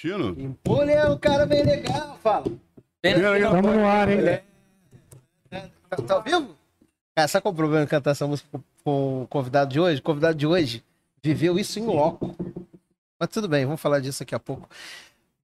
Tino? Impulha é um cara bem legal, fala. Estamos no ar, hein? Tá, tá ao vivo? Cara, sabe qual é o problema de cantar essa música com, com o convidado de hoje? O convidado de hoje viveu isso em loco. Mas tudo bem, vamos falar disso daqui a pouco.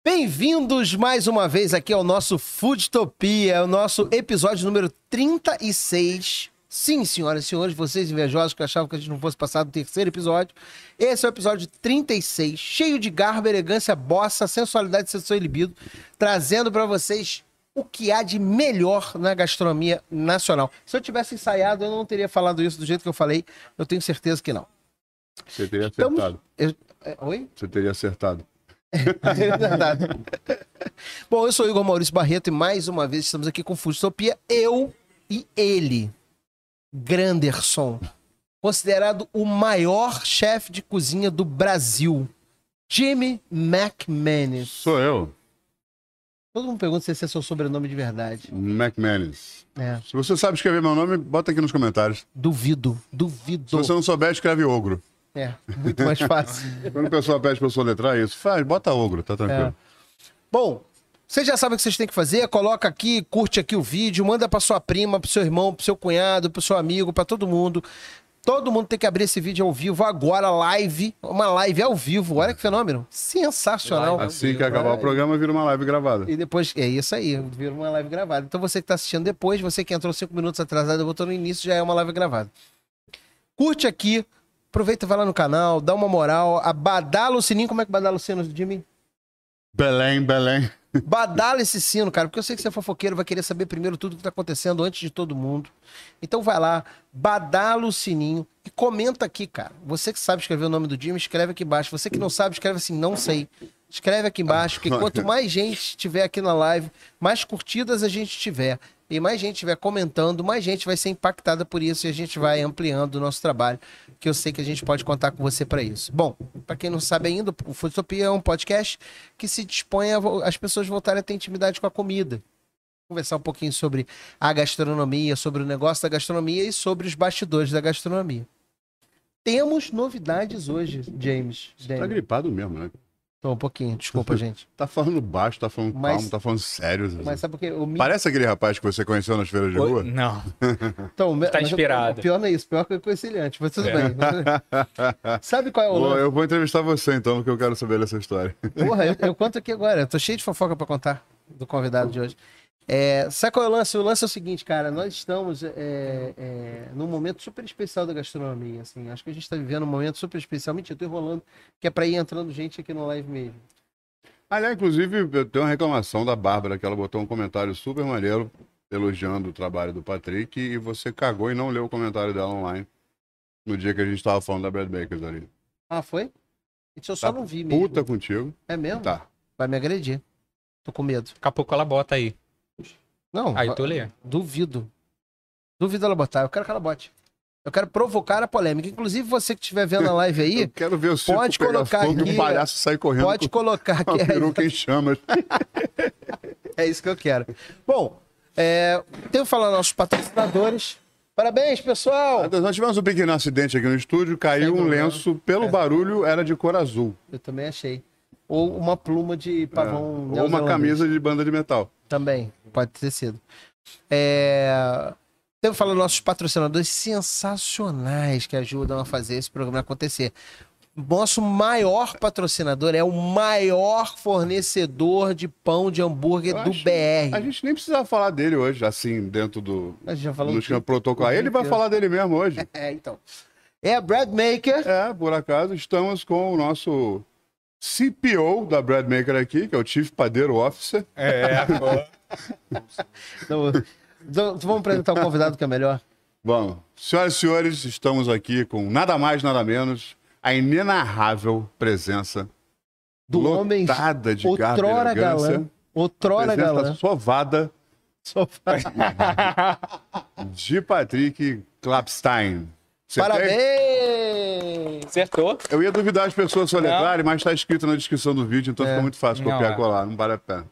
Bem-vindos mais uma vez aqui ao nosso Foodtopia, o nosso episódio número 36. Sim, senhoras e senhores, vocês invejosos que achavam que a gente não fosse passar do terceiro episódio. Esse é o episódio 36, cheio de garbo, elegância, bossa, sensualidade, sedução e libido, trazendo para vocês o que há de melhor na gastronomia nacional. Se eu tivesse ensaiado, eu não teria falado isso do jeito que eu falei. Eu tenho certeza que não. Você teria Estamos- acertado. Eu- é, Oi? Você teria acertado. É. Bom, eu sou o Igor Maurício Barreto e mais uma vez estamos aqui com Fustopia, eu e ele, Granderson, considerado o maior chefe de cozinha do Brasil, Jimmy McManus. Sou eu, Todo mundo pergunta se esse é seu sobrenome de verdade. McManus. É, Se você sabe escrever meu nome, bota aqui nos comentários. duvido, Se duvido. você não souber, escreve ogro. É, muito mais fácil. Quando a pessoa pede pra eu soletrar isso, faz, bota ogro, tá tranquilo. Bom, vocês já sabem o que vocês têm que fazer. Coloca aqui, curte aqui o vídeo, manda pra sua prima, pro seu irmão, pro seu cunhado, pro seu amigo, pra todo mundo. Todo mundo tem que abrir esse vídeo ao vivo agora, live. Uma live ao vivo. Olha que fenômeno. Sensacional. Assim que acabar o programa, vira uma live gravada. E depois, é isso aí, vira uma live gravada. Então você que tá assistindo depois, você que entrou cinco minutos atrasado e botou no início, já é uma live gravada. Curte aqui, aproveita e vai lá no canal, dá uma moral, abadala o sininho. Como é que badala o sino, Jimmy? Belém, Belém. Badala esse sino, cara, porque eu sei que você é fofoqueiro, vai querer saber primeiro tudo que tá acontecendo antes de todo mundo. Então vai lá, badala o sininho e comenta aqui, cara. Você que sabe escrever o nome do Jimmy, escreve aqui embaixo. Você que não sabe, escreve assim, não sei. Escreve aqui embaixo, porque quanto mais gente tiver aqui na live, mais curtidas a gente tiver. E mais gente estiver comentando, mais gente vai ser impactada por isso e a gente vai ampliando o nosso trabalho, que eu sei que a gente pode contar com você para isso. Bom, para quem não sabe ainda, o Foodtopia é um podcast que se dispõe a as pessoas voltarem a ter intimidade com a comida. Conversar um pouquinho sobre a gastronomia, sobre o negócio da gastronomia e sobre os bastidores da gastronomia. Temos novidades hoje, James. Tá Daniel. gripado mesmo, né? Tô um pouquinho, desculpa, gente. Tá falando baixo, tá falando Mas- calmo, tá falando sério. Mas sabe por quê? O mi- Parece aquele rapaz que você conheceu nas feiras de Oi? rua? Não. Então, Tá inspirado. O pior não é isso, pior que eu conheci ele antes, mas tudo É. bem. Sabe qual é o lance? eu vou entrevistar você então, porque eu quero saber dessa história. Porra, eu, eu conto aqui agora. Eu tô cheio de fofoca pra contar do convidado de hoje. É, sabe qual é o lance? O lance é o seguinte, cara. Nós estamos é, é, num momento super especial da gastronomia. Assim. Acho que a gente tá vivendo um momento super especial. Mentira, eu tô enrolando, que é pra ir entrando gente aqui no live mesmo. Aliás, inclusive, eu tenho uma reclamação da Bárbara, que ela botou um comentário super maneiro, elogiando o trabalho do Patrick, e você cagou e não leu o comentário dela online. No dia que a gente tava falando da Brad Bakers ali. Ah, foi? Isso eu só Tá não vi mesmo. Puta contigo. É mesmo? Tá. Vai me agredir. Tô com medo. Daqui a pouco ela bota aí. Não, Aí tu lê. duvido. Duvido ela botar. Eu quero que ela bote. Eu quero provocar a polêmica. Inclusive, você que estiver vendo a live aí, Eu quero ver o circo pode pegar colocar fogo aqui, um palhaço sair correndo pode com colocar aqui. peruca em chamas. É isso que eu quero. Bom, é, tenho que falar nossos patrocinadores. Parabéns, pessoal! Nós tivemos um pequeno acidente aqui no estúdio, caiu Sem um problema. lenço, pelo É. barulho era de cor azul. Eu também achei. Ou uma pluma de pavão. É. Ou uma camisa de banda de metal. Também, pode ter sido. É... Que falar dos nossos patrocinadores sensacionais que ajudam a fazer esse programa acontecer. Nosso maior patrocinador é o maior fornecedor de pão de hambúrguer Eu do acho- BR. A gente nem precisava falar dele hoje, assim, dentro do. A gente já falou tudo. protocolo. Ele vai falar dele mesmo hoje. É, então. É a Bread Maker. É, por acaso, estamos com o nosso CPO da Bread Maker aqui, que é o Chief Padeiro Officer. É, Então, então, vamos apresentar o convidado que é melhor. Bom, senhoras e senhores, estamos aqui com nada mais, nada menos, a inenarrável presença Do homem de outrora galã. Outrora galã. sovada Só- de Patrick Klapstein. Você tem? Acertou. Eu ia duvidar as pessoas soletrarem, mas está escrito na descrição do vídeo, então É. fica muito fácil copiar e é. colar, não vale a pena.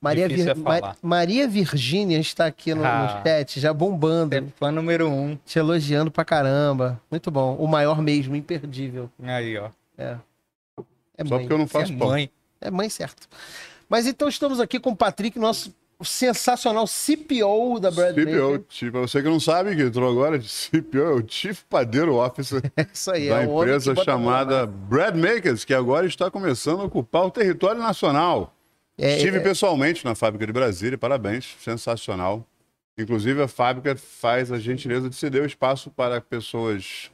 Maria, Vir- é Ma-. Maria Virgínia está aqui no, no Ah. chat, já bombando, É fã número um. te elogiando pra caramba. Muito bom. O maior mesmo, imperdível. Aí, ó. É. É Só mãe. porque eu não Você é faço pão. mãe. É mãe certo. Mas então estamos aqui com o Patrick, nosso sensacional CPO da Brad CPO, tipo, você que não sabe que entrou agora, CPO é o Chief Padeiro Officer É isso aí, da é o empresa chamada Bread Makers, que agora está começando a ocupar o território nacional. É, Estive é, pessoalmente na fábrica de Brasília, parabéns, sensacional. Inclusive, a fábrica faz a gentileza de ceder o espaço para pessoas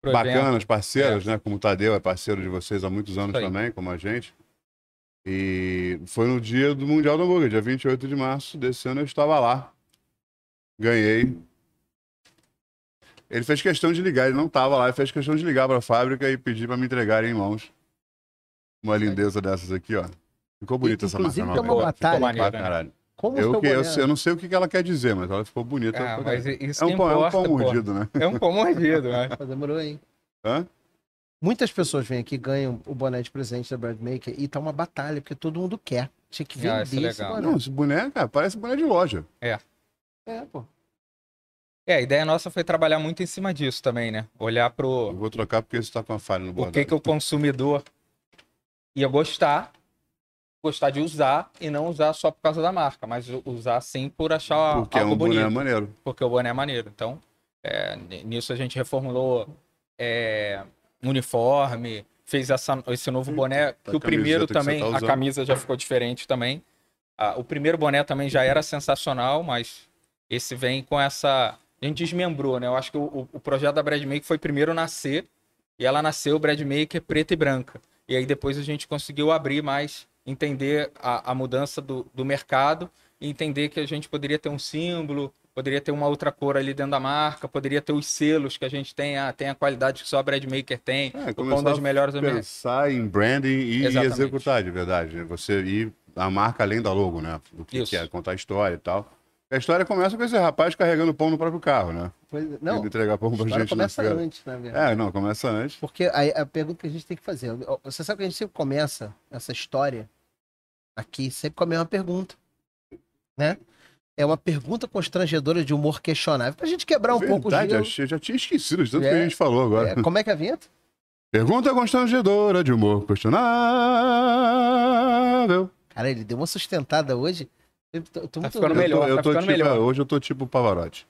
Pro bacanas, evento. parceiras, né? Como o Tadeu é parceiro de vocês há muitos anos também, como a gente. E foi no dia do Mundial do Hambúrguer, dia 28 de março desse ano, eu estava lá. Ganhei. Ele fez questão de ligar, ele não estava lá, ele fez questão de ligar para a fábrica e pedir para me entregar em mãos. Uma lindeza dessas aqui, ó. Ficou bonita essa Inclusive, marca. uma ficou batalha, maneiro, cara. caralho. Como Eu, que, eu, eu não sei o que ela quer dizer, mas ela ficou bonita. Ah, mas isso é, um pão, é um pão pô. mordido, né? É um pão mordido, né? Demorou, hein? Hã? Muitas pessoas vêm aqui, ganham o boné de presente da Brad Maker e tá uma batalha, porque todo mundo quer. Tinha que Ah, vender isso é esse legal. boné. Não, esse boné, cara, parece boné de loja. É, pô. É, a ideia nossa foi trabalhar muito em cima disso também, né? Olhar Eu pro vou trocar porque esse tá com a falha no o bordado. que, que o consumidor ia gostar, gostar de usar e não usar só por causa da marca, mas usar sim por achar Porque é algo um bonito. boné maneiro. porque o boné é maneiro. Então, é, nisso a gente reformulou é, uniforme, fez essa- esse novo boné, que a o primeiro você também, tá a camisa já ficou diferente também. Ah, o primeiro boné também já era sensacional, mas esse vem com essa... A gente desmembrou, né? Eu acho que o, o- o projeto da Brad Maker foi primeiro nascer, e ela nasceu Brad Maker preta e branca. E aí depois a gente conseguiu abrir mais, entender a, a mudança do, do mercado e entender que a gente poderia ter um símbolo, poderia ter uma outra cor ali dentro da marca, poderia ter os selos que a gente tem, a, tem a qualidade que só a Brad Maker tem, É, o pão das a melhores. Pensar em branding e Exatamente. executar de verdade. Você ir a marca além da logo, né? O que, que é contar a história e tal. A história começa com esse rapaz carregando pão no próprio carro, né? Pois- não, Indo entregar pão a pra gente na começa feira. antes, na verdade. É, não, começa antes. Porque aí a pergunta que a gente tem que fazer. Você sabe que a gente sempre começa essa história aqui, sempre com a mesma pergunta. Né? É uma pergunta constrangedora de humor questionável. Pra gente quebrar um pouco o Verdade, gelo. achei- já tinha esquecido de tanto É. que a gente falou agora. É, como é que é a vinheta? Pergunta constrangedora de humor questionável. Cara, ele deu uma sustentada hoje. Eu tô, tô Tá ficando Eu melhor, tô- eu tá tô ficando tipo- melhor. Hoje eu tô tipo Pavarotti.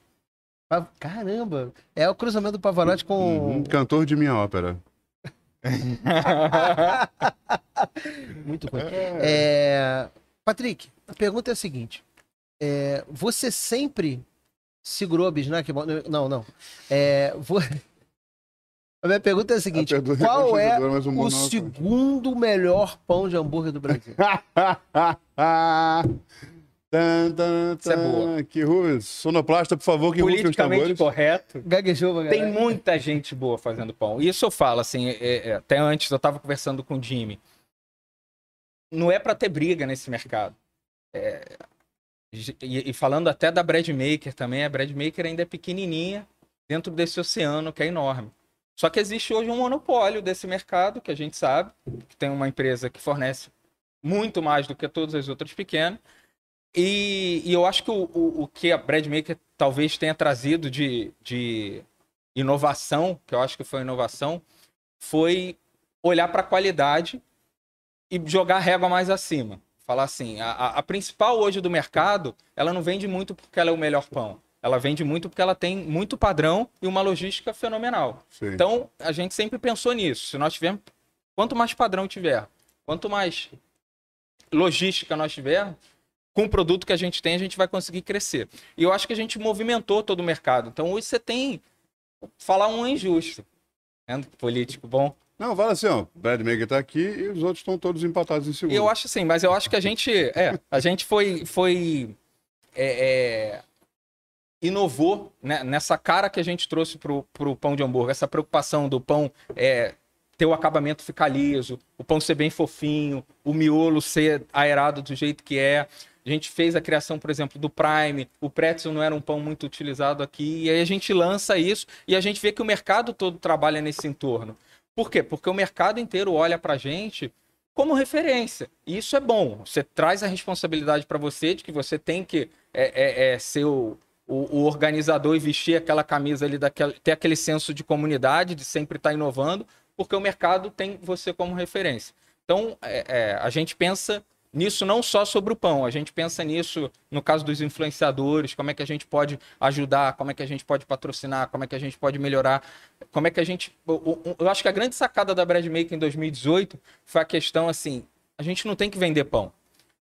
Pa- Caramba! É o cruzamento do Pavarotti com. Um cantor de minha ópera. Muito ruim. É, Patrick, a pergunta é a seguinte: É, você sempre segurou a bisnaga? Não, não. É, vo- A minha pergunta é a seguinte: A pergunta qual é mas humor o segundo melhor pão de hambúrguer do Brasil? Tan, tan, Isso é tan. boa. Que ruim. Sonoplasta, por favor, que os Politicamente tambores. correto. Gaguejou, Tem muita gente boa fazendo pão. Isso eu falo, assim, é- é- até antes eu tava conversando com o Jimmy. Não é pra ter briga nesse mercado. É, e, e falando até da Bread Maker também, a Bread Maker ainda é pequenininha dentro desse oceano que é enorme. Só que existe hoje um monopólio desse mercado, que a gente sabe, que tem uma empresa que fornece muito mais do que todas as outras pequenas. E, e eu acho que o, o, o que a Bread Maker talvez tenha trazido de, de inovação, que eu acho que foi inovação, foi olhar para a qualidade e jogar a régua mais acima. Falar assim, a, a- principal hoje do mercado, ela não vende muito porque ela é o melhor pão. Ela vende muito porque ela tem muito padrão e uma logística fenomenal. Sim. Então, a gente sempre pensou nisso. Se nós tivermos, quanto mais padrão tiver, quanto mais logística nós tivermos, com o produto que a gente tem, a gente vai conseguir crescer. E eu acho que a gente movimentou todo o mercado. Então, hoje você tem. Falar um é injusto. Né? Político bom. Não, fala assim, ó. Brad Maker tá aqui e os outros estão todos empatados em segundo. Eu acho assim, mas eu acho que a gente. É, a gente foi. foi é, é, inovou né, nessa cara que a gente trouxe pro, pro pão de hambúrguer, essa preocupação do pão é, ter o acabamento ficar liso, o pão ser bem fofinho, o miolo ser aerado do jeito que é. A gente fez a criação, por exemplo, do Prime. O pretzel não era um pão muito utilizado aqui. E aí a gente lança isso e a gente vê que o mercado todo trabalha nesse entorno. Por quê? Porque o mercado inteiro olha pra gente como referência. E isso é bom. Você traz a responsabilidade para você de que você tem que é, é, é, ser o, o, o organizador e vestir aquela camisa ali, daquela, ter aquele senso de comunidade, de sempre estar inovando, porque o mercado tem você como referência. Então, é, é, a gente pensa nisso não só sobre o pão, a gente pensa nisso no caso dos influenciadores, como é que a gente pode ajudar, como é que a gente pode patrocinar, como é que a gente pode melhorar, como é que a gente. Eu, acho que a grande sacada da Bread Maker em 2018 foi a questão assim: a gente não tem que vender pão,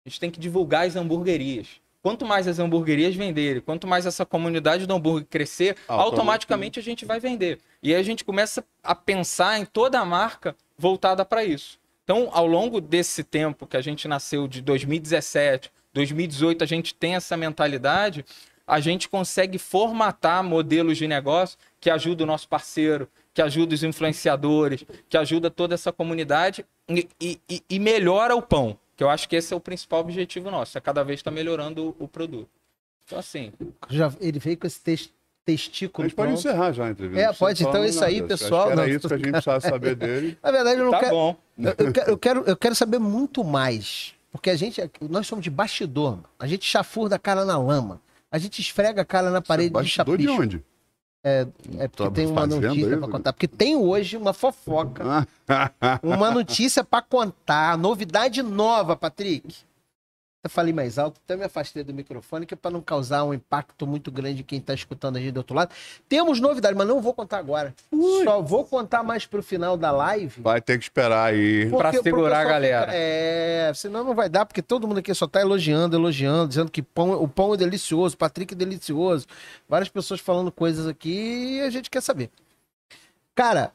a gente tem que divulgar as hamburguerias. Quanto mais as hamburguerias venderem, quanto mais essa comunidade do hambúrguer crescer, automaticamente a gente vai vender. E aí a gente começa a pensar em toda a marca voltada para isso. Então, ao longo desse tempo que a gente nasceu de 2017, 2018, a gente tem essa mentalidade, a gente consegue formatar modelos de negócio que ajudam o nosso parceiro, que ajuda os influenciadores, que ajuda toda essa comunidade e, e, e melhora o pão. Que eu acho que esse é o principal objetivo nosso, é cada vez estar tá melhorando o, o, produto. Então, assim. Já, ele veio com esse texto testículo. A gente pode encerrar já a entrevista. É, pode. Então, isso aí, pessoal. Era isso que a gente precisava saber dele. Na verdade, eu não tá quero. Bom. Eu, eu, quero, eu, quero, saber muito mais. Porque a gente, nós somos de bastidor. A gente chafurda a cara na lama. A gente esfrega a cara na parede Você é de chapicho. de onde? É, é porque tem uma notícia para contar. Porque tem hoje uma fofoca. uma notícia para contar. Novidade nova, Patrick. Eu falei mais alto, até me afastei do microfone, que é para não causar um impacto muito grande em quem está escutando a gente do outro lado. Temos novidade, mas não vou contar agora. Ui. Só vou contar mais pro final da live. Vai ter que esperar aí. Para segurar a galera. Fica... É, senão não vai dar, porque todo mundo aqui só tá elogiando, elogiando, dizendo que pão, o pão é delicioso, o Patrick é delicioso. Várias pessoas falando coisas aqui e a gente quer saber. Cara,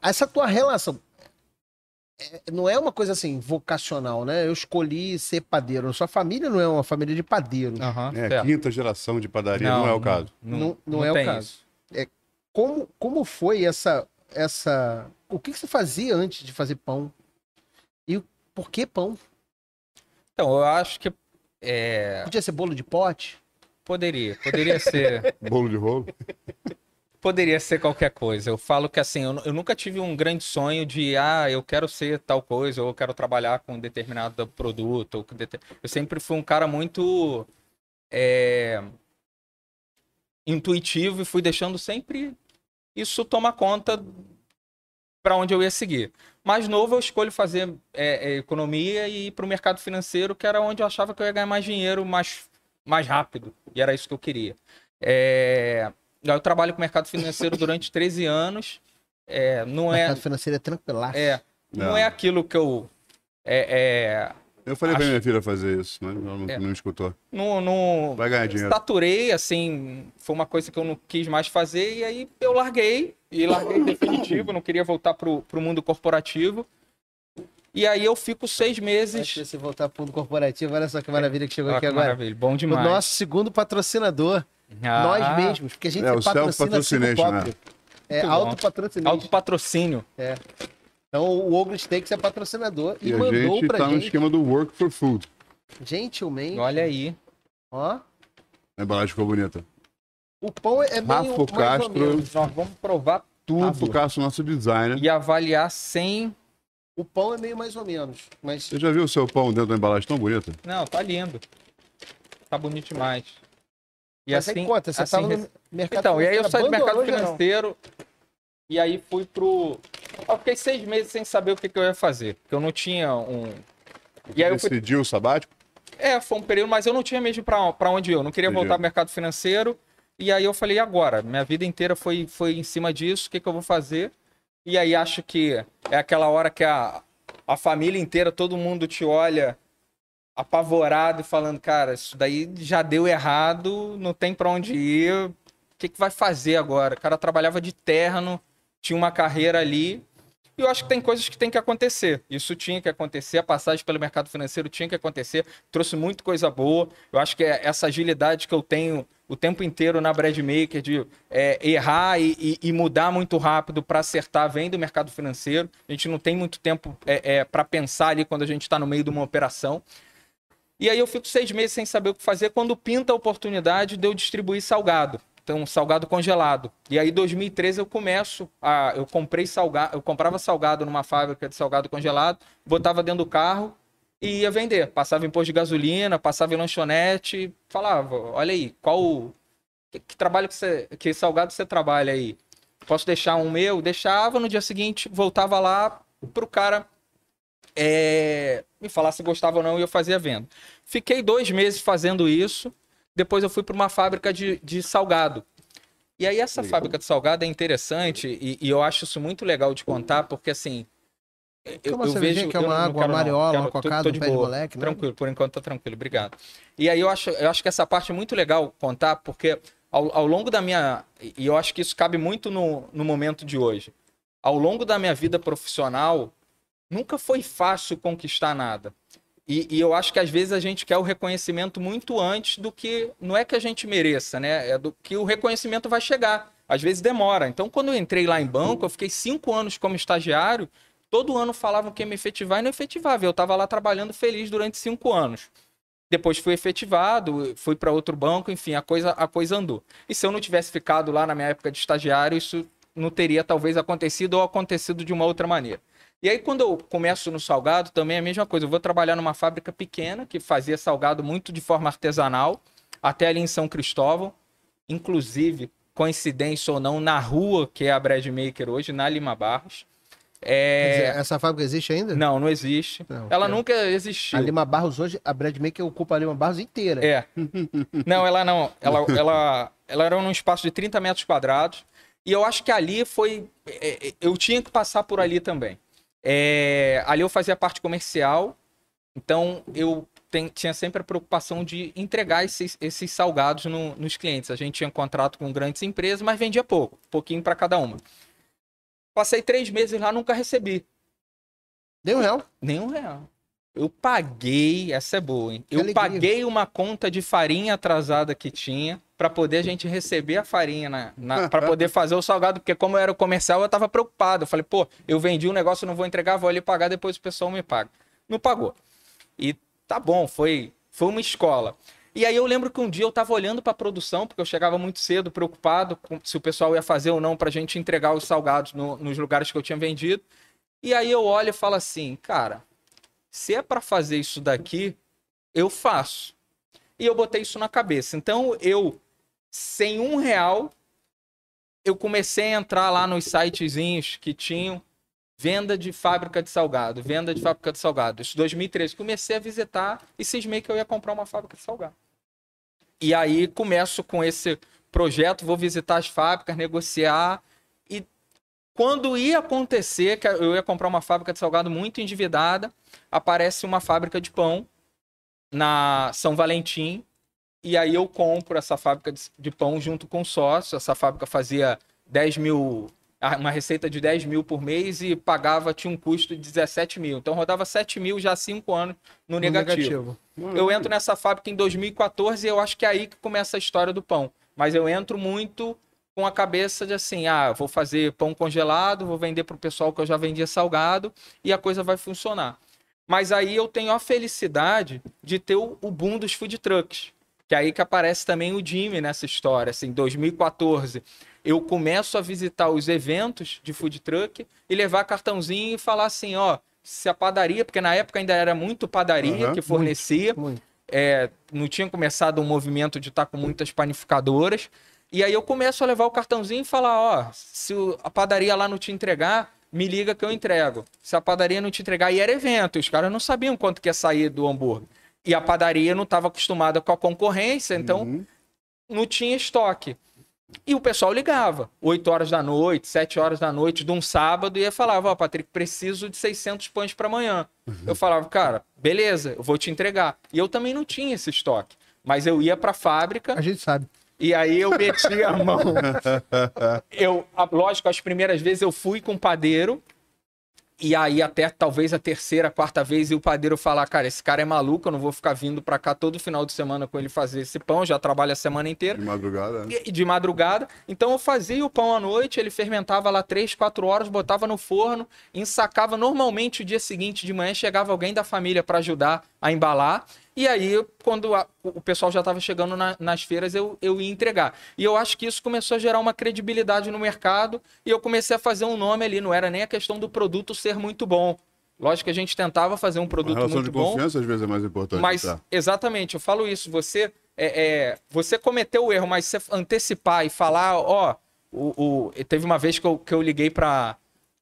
essa tua relação, não é uma coisa assim, vocacional, né? Eu escolhi ser padeiro. Sua família não é uma família de padeiros. Uhum, é, quinta geração de padaria, não, não é o caso. Não, não, não é o caso. É, como, como foi essa, essa. O que, que você fazia antes de fazer pão? E por que pão? Então, eu acho que. É... Podia ser bolo de pote? Poderia, poderia ser. bolo de rolo? Poderia ser qualquer coisa. Eu falo que assim, eu, eu, nunca tive um grande sonho de, ah, eu quero ser tal coisa, ou eu quero trabalhar com determinado produto. Ou Eu sempre fui um cara muito é, intuitivo e fui deixando sempre isso tomar conta para onde eu ia seguir. Mais novo, eu escolho fazer é, é, economia e ir para o mercado financeiro, que era onde eu achava que eu ia ganhar mais dinheiro mais, mais rápido. E era isso que eu queria. É, eu trabalho com mercado financeiro durante 13 anos. É, não é, mercado financeiro é tranquilaço. É, não, não é aquilo que eu. É, é, eu falei acho... pra minha filha fazer isso, mas ela não, é. não escutou. Não, não. Vai ganhar dinheiro. Saturei, assim, foi uma coisa que eu não quis mais fazer, e aí eu larguei, e larguei definitivo, não queria voltar pro, pro mundo corporativo. E aí eu fico seis meses. Se você voltar pro mundo corporativo, olha só que maravilha que chegou aqui agora. Maravilha, bom demais. O nosso segundo patrocinador. Ah. Nós mesmos, porque a gente é, o patrocina próprio. É autopatrocínio. Autopatrocínio. É. Então o Ogro Steaks é patrocinador e, e mandou a gente pra tá gente. no esquema do Work for Food. Gentilmente. Olha aí. Ó. A embalagem ficou bonita. O pão é meio Rafa Castro. Nós vamos provar tudo. Rafa Castro, nosso designer. E avaliar sem... O pão é meio mais ou menos, mas... Você já viu o seu pão dentro da embalagem tão bonita? Não, tá lindo. Tá bonito demais. E Mas assim, conta, você assim, no mercado Então, e aí eu saí do mercado financeiro e aí fui pro. Eu fiquei seis meses sem saber o que, que eu ia fazer. Porque eu não tinha um. E aí Decidiu fui... o sabático? É, foi um período, mas eu não tinha mesmo para onde ir. Eu não queria Entendi. voltar ao mercado financeiro. E aí eu falei, agora? Minha vida inteira foi, foi em cima disso, o que, que eu vou fazer? E aí acho que é aquela hora que a, a família inteira, todo mundo te olha apavorado e falando, cara, isso daí já deu errado, não tem para onde ir, o que, que vai fazer agora? O cara trabalhava de terno, tinha uma carreira ali, e eu acho que tem coisas que tem que acontecer. Isso tinha que acontecer, a passagem pelo mercado financeiro tinha que acontecer, trouxe muita coisa boa. Eu acho que é essa agilidade que eu tenho o tempo inteiro na Bread Maker de é, errar e, e, e, mudar muito rápido para acertar vem do mercado financeiro. A gente não tem muito tempo é, é, para pensar ali quando a gente está no meio de uma operação. E aí eu fico seis meses sem saber o que fazer quando pinta a oportunidade de eu distribuir salgado. Então, salgado congelado. E aí, em 2013, eu começo a. Eu comprei salgado, eu comprava salgado numa fábrica de salgado congelado, botava dentro do carro e ia vender. Passava em posto de gasolina, passava em lanchonete, falava, olha aí, qual. Que, que trabalho que você. Que salgado você trabalha aí? Posso deixar um meu? Deixava, no dia seguinte, voltava lá pro cara é, me falar se gostava ou não e eu fazia venda. Fiquei dois meses fazendo isso. Depois eu fui para uma fábrica de, de salgado. E aí essa fábrica de salgado é interessante e, e eu acho isso muito legal de contar, porque assim. Uma cervejinha, quer eu uma não água, quero, não. amariola, Quero- uma tô- cocada, tô um de pé de boa. moleque, né? Tranquilo, por enquanto tá tranquilo, obrigado. E aí eu acho, eu acho que essa parte é muito legal contar, porque ao, ao longo da minha. E eu acho que isso cabe muito no, no momento de hoje. Ao longo da minha vida profissional, nunca foi fácil conquistar nada. E, e eu acho que às vezes a gente quer o reconhecimento muito antes do que. Não é que a gente mereça, né? É do que o reconhecimento vai chegar. Às vezes demora. Então, quando eu entrei lá em banco, eu fiquei cinco anos como estagiário. Todo ano falavam que ia me efetivar e não efetivava. Eu estava lá trabalhando feliz durante cinco anos. Depois fui efetivado, fui para outro banco, enfim, a coisa, a coisa andou. E se eu não tivesse ficado lá na minha época de estagiário, isso não teria talvez acontecido ou acontecido de uma outra maneira. E aí, quando eu começo no salgado, também é a mesma coisa. Eu vou trabalhar numa fábrica pequena que fazia salgado muito de forma artesanal, até ali em São Cristóvão. Inclusive, coincidência ou não, na rua que é a Bread Maker hoje, na Lima Barros. É... dizer, essa fábrica existe ainda? Não, não existe. Não, Ela é. nunca existiu. A Lima Barros hoje, a Brad Maker ocupa a Lima Barros inteira. É. Não, ela não. Ela, ela, ela era num espaço de 30 metros quadrados. E eu acho que ali foi. é, é, Eu tinha que passar por ali também. É, ali eu fazia parte comercial. Então eu tem- tinha sempre a preocupação de entregar esses, esses salgados no- nos clientes. A gente tinha contrato com grandes empresas, mas vendia pouco, pouquinho para cada uma. Passei três meses lá, nunca recebi. Deu um real. Nenhum real. Eu paguei, essa é boa, hein? Eu paguei uma conta de farinha atrasada que tinha para poder a gente receber a farinha na, na para poder fazer o salgado, porque como eu era comercial, eu tava preocupado. Eu falei, pô, eu vendi um negócio, não vou entregar, vou ali pagar, depois o pessoal me paga. Não pagou. E tá bom, foi foi uma escola. E aí eu lembro que um dia eu tava olhando para a produção, porque eu chegava muito cedo, preocupado com se o pessoal ia fazer ou não pra gente entregar os salgados no- nos lugares que eu tinha vendido. E aí eu olho e falo assim, cara, se é para fazer isso daqui, eu faço. E eu botei isso na cabeça. Então eu, sem um real, eu comecei a entrar lá nos sitezinhos que tinham venda de fábrica de salgado, venda de fábrica de salgado. Isso 2013. Comecei a visitar e cismei que eu ia comprar uma fábrica de salgado. E aí começo com esse projeto, vou visitar as fábricas, negociar. Quando ia acontecer, que eu ia comprar uma fábrica de salgado muito endividada, aparece uma fábrica de pão na São Valentim. E aí eu compro essa fábrica de, pão junto com o sócio. Essa fábrica fazia 10 mil, ah, uma receita de 10 mil por mês e pagava, tinha um custo de 17 mil. Então rodava 7 mil já há 5 anos no No negativo. Eu entro nessa fábrica em 2014 e eu acho que é aí que começa a história do pão. Mas eu entro muito com a cabeça de assim, ah, vou fazer pão congelado, vou vender para o pessoal que eu já vendia salgado e a coisa vai funcionar. Mas aí eu tenho a felicidade de ter o, o boom dos food trucks. Que é aí que aparece também o Jimmy nessa história. Assim, em 2014, eu começo a visitar os eventos de food truck e levar cartãozinho e falar assim, ó, se a padaria, porque na época ainda era muito padaria Aham. que fornecia, Muito. é, não tinha começado um movimento de estar com muitas panificadoras. E aí eu começo a levar o cartãozinho e falar, ó, se a padaria lá não te entregar, me liga que eu entrego. Se a padaria não te entregar, e era evento, os caras não sabiam quanto que ia sair do hambúrguer. E a padaria não estava acostumada com a concorrência, então Uhum. não tinha estoque. E o pessoal ligava, 8 horas da noite, 7 horas da noite de um sábado, e ia falava, ó, Patrick, preciso de 600 pães para amanhã. Eu falava, cara, beleza, eu vou te entregar. E eu também não tinha esse estoque. Mas eu ia para a fábrica A gente sabe. E aí eu metia a mão. Eu, lógico, as primeiras vezes eu fui com o padeiro. E aí até talvez a terceira, quarta vez, e o padeiro falar, cara, esse cara é maluco, eu não vou ficar vindo pra cá todo final de semana com ele fazer esse pão, já trabalha a semana inteira De madrugada. né? e- de madrugada. Então eu fazia o pão à noite, ele fermentava lá 3, 4 horas, botava no forno, ensacava. Normalmente o dia seguinte de manhã chegava alguém da família para ajudar a embalar. E aí, quando a- o pessoal já estava chegando na- nas feiras, eu, eu ia entregar. E eu acho que isso começou a gerar uma credibilidade no mercado e eu comecei a fazer um nome ali. Não era nem a questão do produto ser muito bom. Lógico que a gente tentava fazer um A produto relação muito de bom. confiança às vezes é mais importante. Mas, tá? exatamente, eu falo isso. Você é, é, você cometeu o erro, mas você antecipar e falar, ó, o, o- teve uma vez que eu, que eu liguei para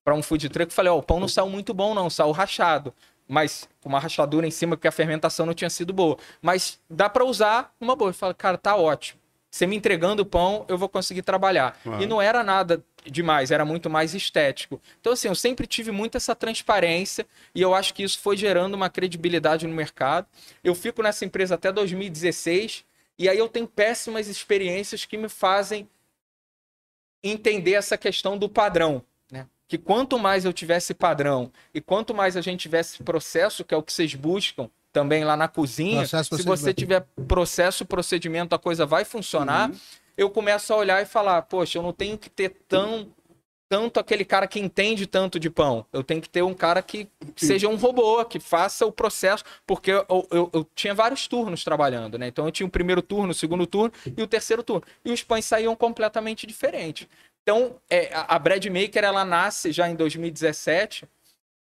um food truck e falei, ó, o pão não saiu muito bom, não, saiu rachado. Mas com uma rachadura em cima porque a fermentação não tinha sido boa. Mas dá para usar uma boa. Eu falo, cara, tá ótimo. Você me entregando o pão, eu vou conseguir trabalhar. Claro. E não era nada demais, era muito mais estético. Então, assim, eu sempre tive muito essa transparência e eu acho que isso foi gerando uma credibilidade no mercado. Eu fico nessa empresa até 2016 e aí eu tenho péssimas experiências que me fazem entender essa questão do padrão. Que quanto mais eu tivesse padrão e quanto mais a gente tivesse processo, que é o que vocês buscam também lá na cozinha, Processo, se você tiver processo, procedimento, a coisa vai funcionar. Eu começo a olhar e falar, poxa, eu não tenho que ter tão tanto aquele cara que entende tanto de pão. Eu tenho que ter um cara que seja um robô, que faça o processo, porque eu, eu- eu tinha vários turnos trabalhando, né? Então eu tinha o primeiro turno, o segundo turno e o terceiro turno. E os pães saíam completamente diferentes. Então, é, a, Bread Maker, ela nasce já em 2017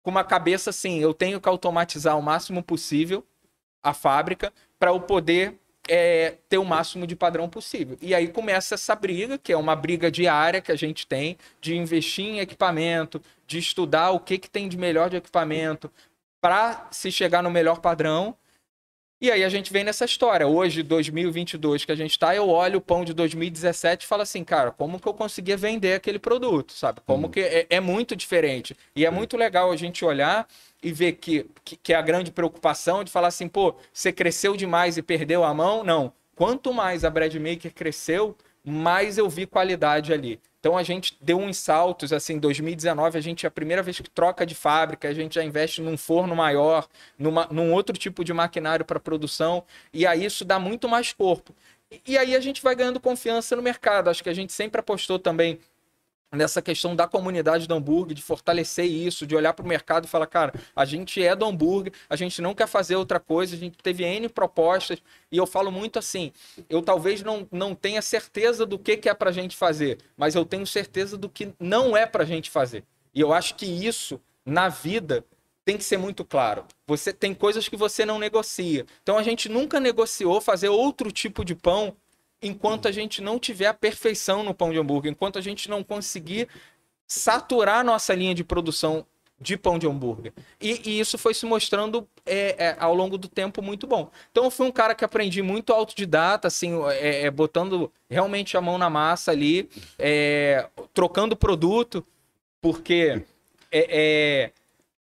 com uma cabeça assim, eu tenho que automatizar o máximo possível a fábrica para eu poder é, ter o máximo de padrão possível. E aí começa essa briga, que é uma briga diária que a gente tem, de investir em equipamento, de estudar o que, que tem de melhor de equipamento, para se chegar no melhor padrão. E aí a gente vem nessa história. Hoje, 2022, que a gente está, eu olho o pão de 2017 e falo assim, cara, como que eu conseguia vender aquele produto, sabe? Como que é, é muito diferente. E é muito legal a gente olhar e ver que, que, que é a grande preocupação de falar assim, pô, você cresceu demais e perdeu a mão? Não. Quanto mais a Bread Maker cresceu, mais eu vi qualidade ali. Então a gente deu uns saltos, assim, em 2019 a gente é a primeira vez que troca de fábrica, a gente já investe num forno maior, numa, num outro tipo de maquinário para produção, e aí isso dá muito mais corpo. E- E aí a gente vai ganhando confiança no mercado. Acho que a gente sempre apostou também nessa questão da comunidade do hambúrguer, de fortalecer isso, de olhar para o mercado e falar, cara, a gente é do hambúrguer, a gente não quer fazer outra coisa, a gente teve N propostas, e eu falo muito assim, eu talvez não, não tenha certeza do que, que é para a gente fazer, mas eu tenho certeza do que não é para a gente fazer. E eu acho que isso, na vida, tem que ser muito claro. Você tem coisas que você não negocia. Então a gente nunca negociou fazer outro tipo de pão enquanto a gente não tiver a perfeição no pão de hambúrguer, enquanto a gente não conseguir saturar a nossa linha de produção de pão de hambúrguer. E, e isso foi se mostrando é, é, ao longo do tempo muito bom. Então eu fui um cara que aprendi muito autodidata, assim, é, é, botando realmente a mão na massa ali, é, trocando produto, porque é, é,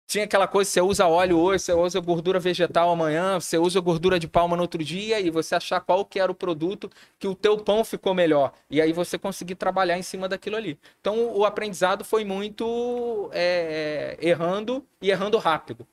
tinha aquela coisa, você usa óleo hoje, você usa gordura vegetal amanhã, você usa gordura de palma no outro dia, e você achar qual que era o produto que o teu pão ficou melhor. E aí você conseguir trabalhar em cima daquilo ali. Então o aprendizado foi muito é, é, errando e errando rápido.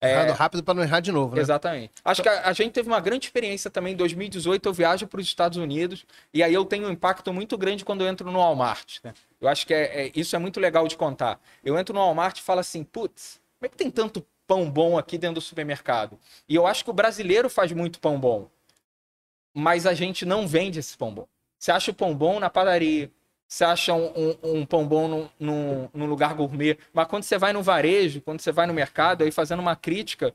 É, rápido pra não errar de novo, né? Exatamente. Acho que a, a gente teve uma grande experiência também em 2018. Eu viajo para os Estados Unidos e aí eu tenho um impacto muito grande quando eu entro no Walmart. né? Eu acho que é, é- isso é muito legal de contar. Eu entro no Walmart e falo assim: putz, como é que tem tanto pão bom aqui dentro do supermercado? E eu acho que o brasileiro faz muito pão bom, mas a gente não vende esse pão bom. Você acha o pão bom na padaria, você acha um, um- um pão bom num, num- num lugar gourmet, mas quando você vai no varejo, quando você vai no mercado, aí fazendo uma crítica,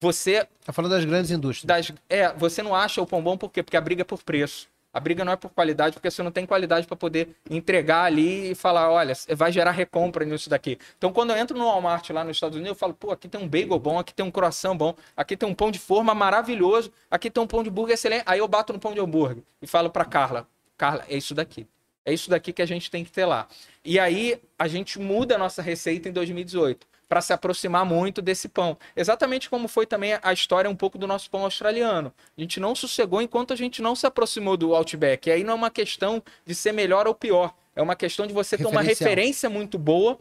você Tá falando das grandes indústrias. das- é, você não acha o pão bom por quê? Porque a briga é por preço. A briga não é por qualidade, porque você não tem qualidade para poder entregar ali e falar, olha, vai gerar recompra nisso daqui. Então, quando eu entro no Walmart lá nos Estados Unidos, eu falo, pô, aqui tem um bagel bom, aqui tem um croissant bom, aqui tem um pão de forma maravilhoso, aqui tem um pão de hambúrguer excelente. Aí eu bato no pão de hambúrguer e falo para Carla, Carla, é isso daqui. É isso daqui que a gente tem que ter lá. E aí a gente muda a nossa receita em 2018 para se aproximar muito desse pão. Exatamente como foi também a história um pouco do nosso pão australiano. A gente não sossegou enquanto a gente não se aproximou do Outback. E aí não é uma questão de ser melhor ou pior. É uma questão de você ter uma referência muito boa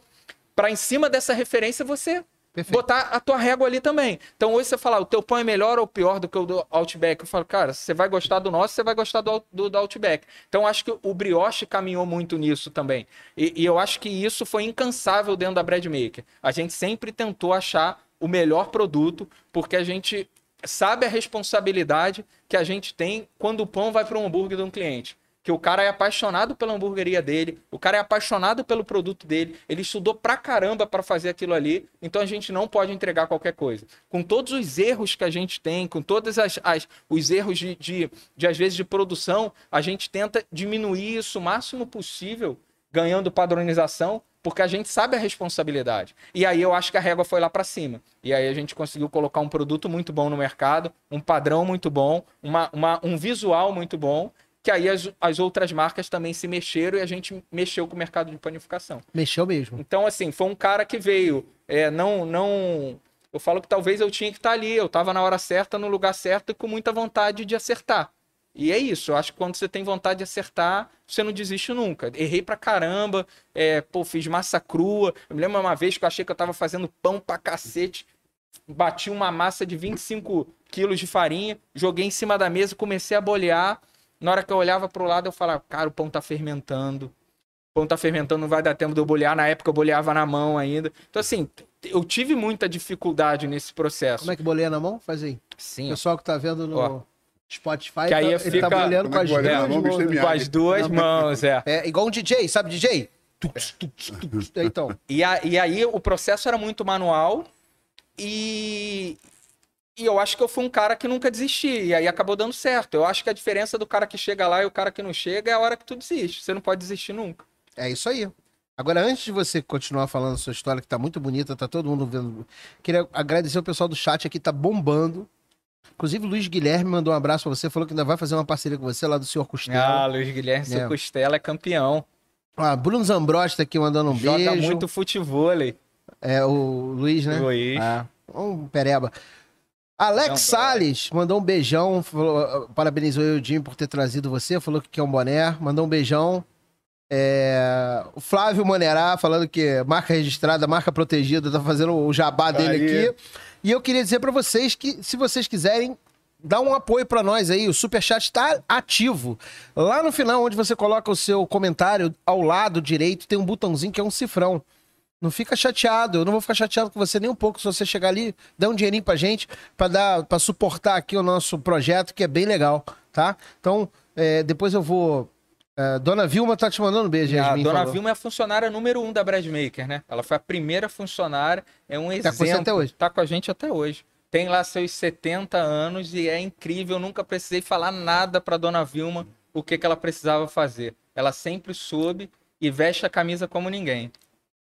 para em cima dessa referência você Perfeito. botar a tua régua ali também. Então hoje você falar, o teu pão é melhor ou pior do que o do Outback? Eu falo, cara, você vai gostar do nosso, você vai gostar do, do, do Outback. Então acho que o brioche caminhou muito nisso também. E, e eu acho que isso foi incansável dentro da Bread Maker. A gente sempre tentou achar o melhor produto, porque a gente sabe a responsabilidade que a gente tem quando o pão vai para um hambúrguer de um cliente. Que o cara é apaixonado pela hamburgueria dele, o cara é apaixonado pelo produto dele, ele estudou pra caramba para fazer aquilo ali, então a gente não pode entregar qualquer coisa. Com todos os erros que a gente tem, com todos as, as- os erros de, de, de, às vezes, de produção, a gente tenta diminuir isso o máximo possível, ganhando padronização, porque a gente sabe a responsabilidade. E aí eu acho que a régua foi lá para cima. E aí a gente conseguiu colocar um produto muito bom no mercado, um padrão muito bom, uma, uma um visual muito bom, que aí as, as outras marcas também se mexeram e a gente mexeu com o mercado de panificação. Mexeu mesmo. Então, assim, foi um cara que veio, é, não, não... Eu falo que talvez eu tinha que estar ali, eu estava na hora certa, no lugar certo e com muita vontade de acertar. E é isso, eu acho que quando você tem vontade de acertar, você não desiste nunca. Errei pra caramba, é, pô, fiz massa crua. Eu me lembro uma vez que eu achei que eu tava fazendo pão pra cacete. Bati uma massa de 25 quilos de farinha, joguei em cima da mesa, comecei a bolear. Na hora que eu olhava pro lado, eu falava, cara, o pão tá fermentando. O pão tá fermentando, não vai dar tempo de eu bolear. Na época eu boleava na mão ainda. Então, assim, eu tive muita dificuldade nesse processo. Como é que boleia na mão? Faz aí. Sim. O pessoal que tá vendo no Ó. Spotify, Que aí tá, ele fica- tá boleando Como com é as duas mão, mãos. Com as duas mãos, é. É igual um DJ, sabe DJ? Tuts, tuts, tuts. Então, E, a- e aí o processo era muito manual e, e eu acho que eu fui um cara que nunca desisti. E aí acabou dando certo. Eu acho que a diferença do cara que chega lá e o cara que não chega é a hora que tu desiste. Você não pode desistir nunca. é isso aí. Agora, antes de você continuar falando sua história, que tá muito bonita, tá todo mundo vendo. Queria agradecer o pessoal do chat aqui, tá bombando. Inclusive, Luiz Guilherme mandou um abraço pra você, falou que ainda vai fazer uma parceria com você lá do Senhor Ah, Costela. Luiz Guilherme, seu É. Costela é campeão. Ah, Bruno Zambrotti tá aqui mandando um Joga beijo. muito futevôlei. É, o Luiz, né? Luiz. Ah, um pereba. Alex Não, Salles mandou um beijão, falou, parabenizou eu o Jim por ter trazido você, falou que quer um boné, mandou um beijão. É, o Flávio Manerá falando que marca registrada, marca protegida, tá fazendo o jabá dele Aí. aqui. E eu queria dizer pra vocês que, se vocês quiserem, dá um apoio pra nós aí. O Superchat tá ativo. Lá no final, onde você coloca o seu comentário, ao lado direito, tem um botãozinho que é um cifrão. Não fica chateado, eu não vou ficar chateado com você nem um pouco se você chegar ali, dá um dinheirinho pra gente, pra dar, para suportar aqui o nosso projeto, que é bem legal, tá? Então, é, depois eu vou. é, Dona Vilma tá te mandando um beijo, A Yasmin. dona falou. Vilma é a funcionária número um da Breadmaker, né? Ela foi a primeira funcionária, é um Tá exemplo. com você até hoje. Tá com a gente até hoje. Tem lá seus 70 anos e é incrível, eu nunca precisei falar nada pra dona Vilma o que, que ela precisava fazer. Ela sempre soube e veste a camisa como ninguém.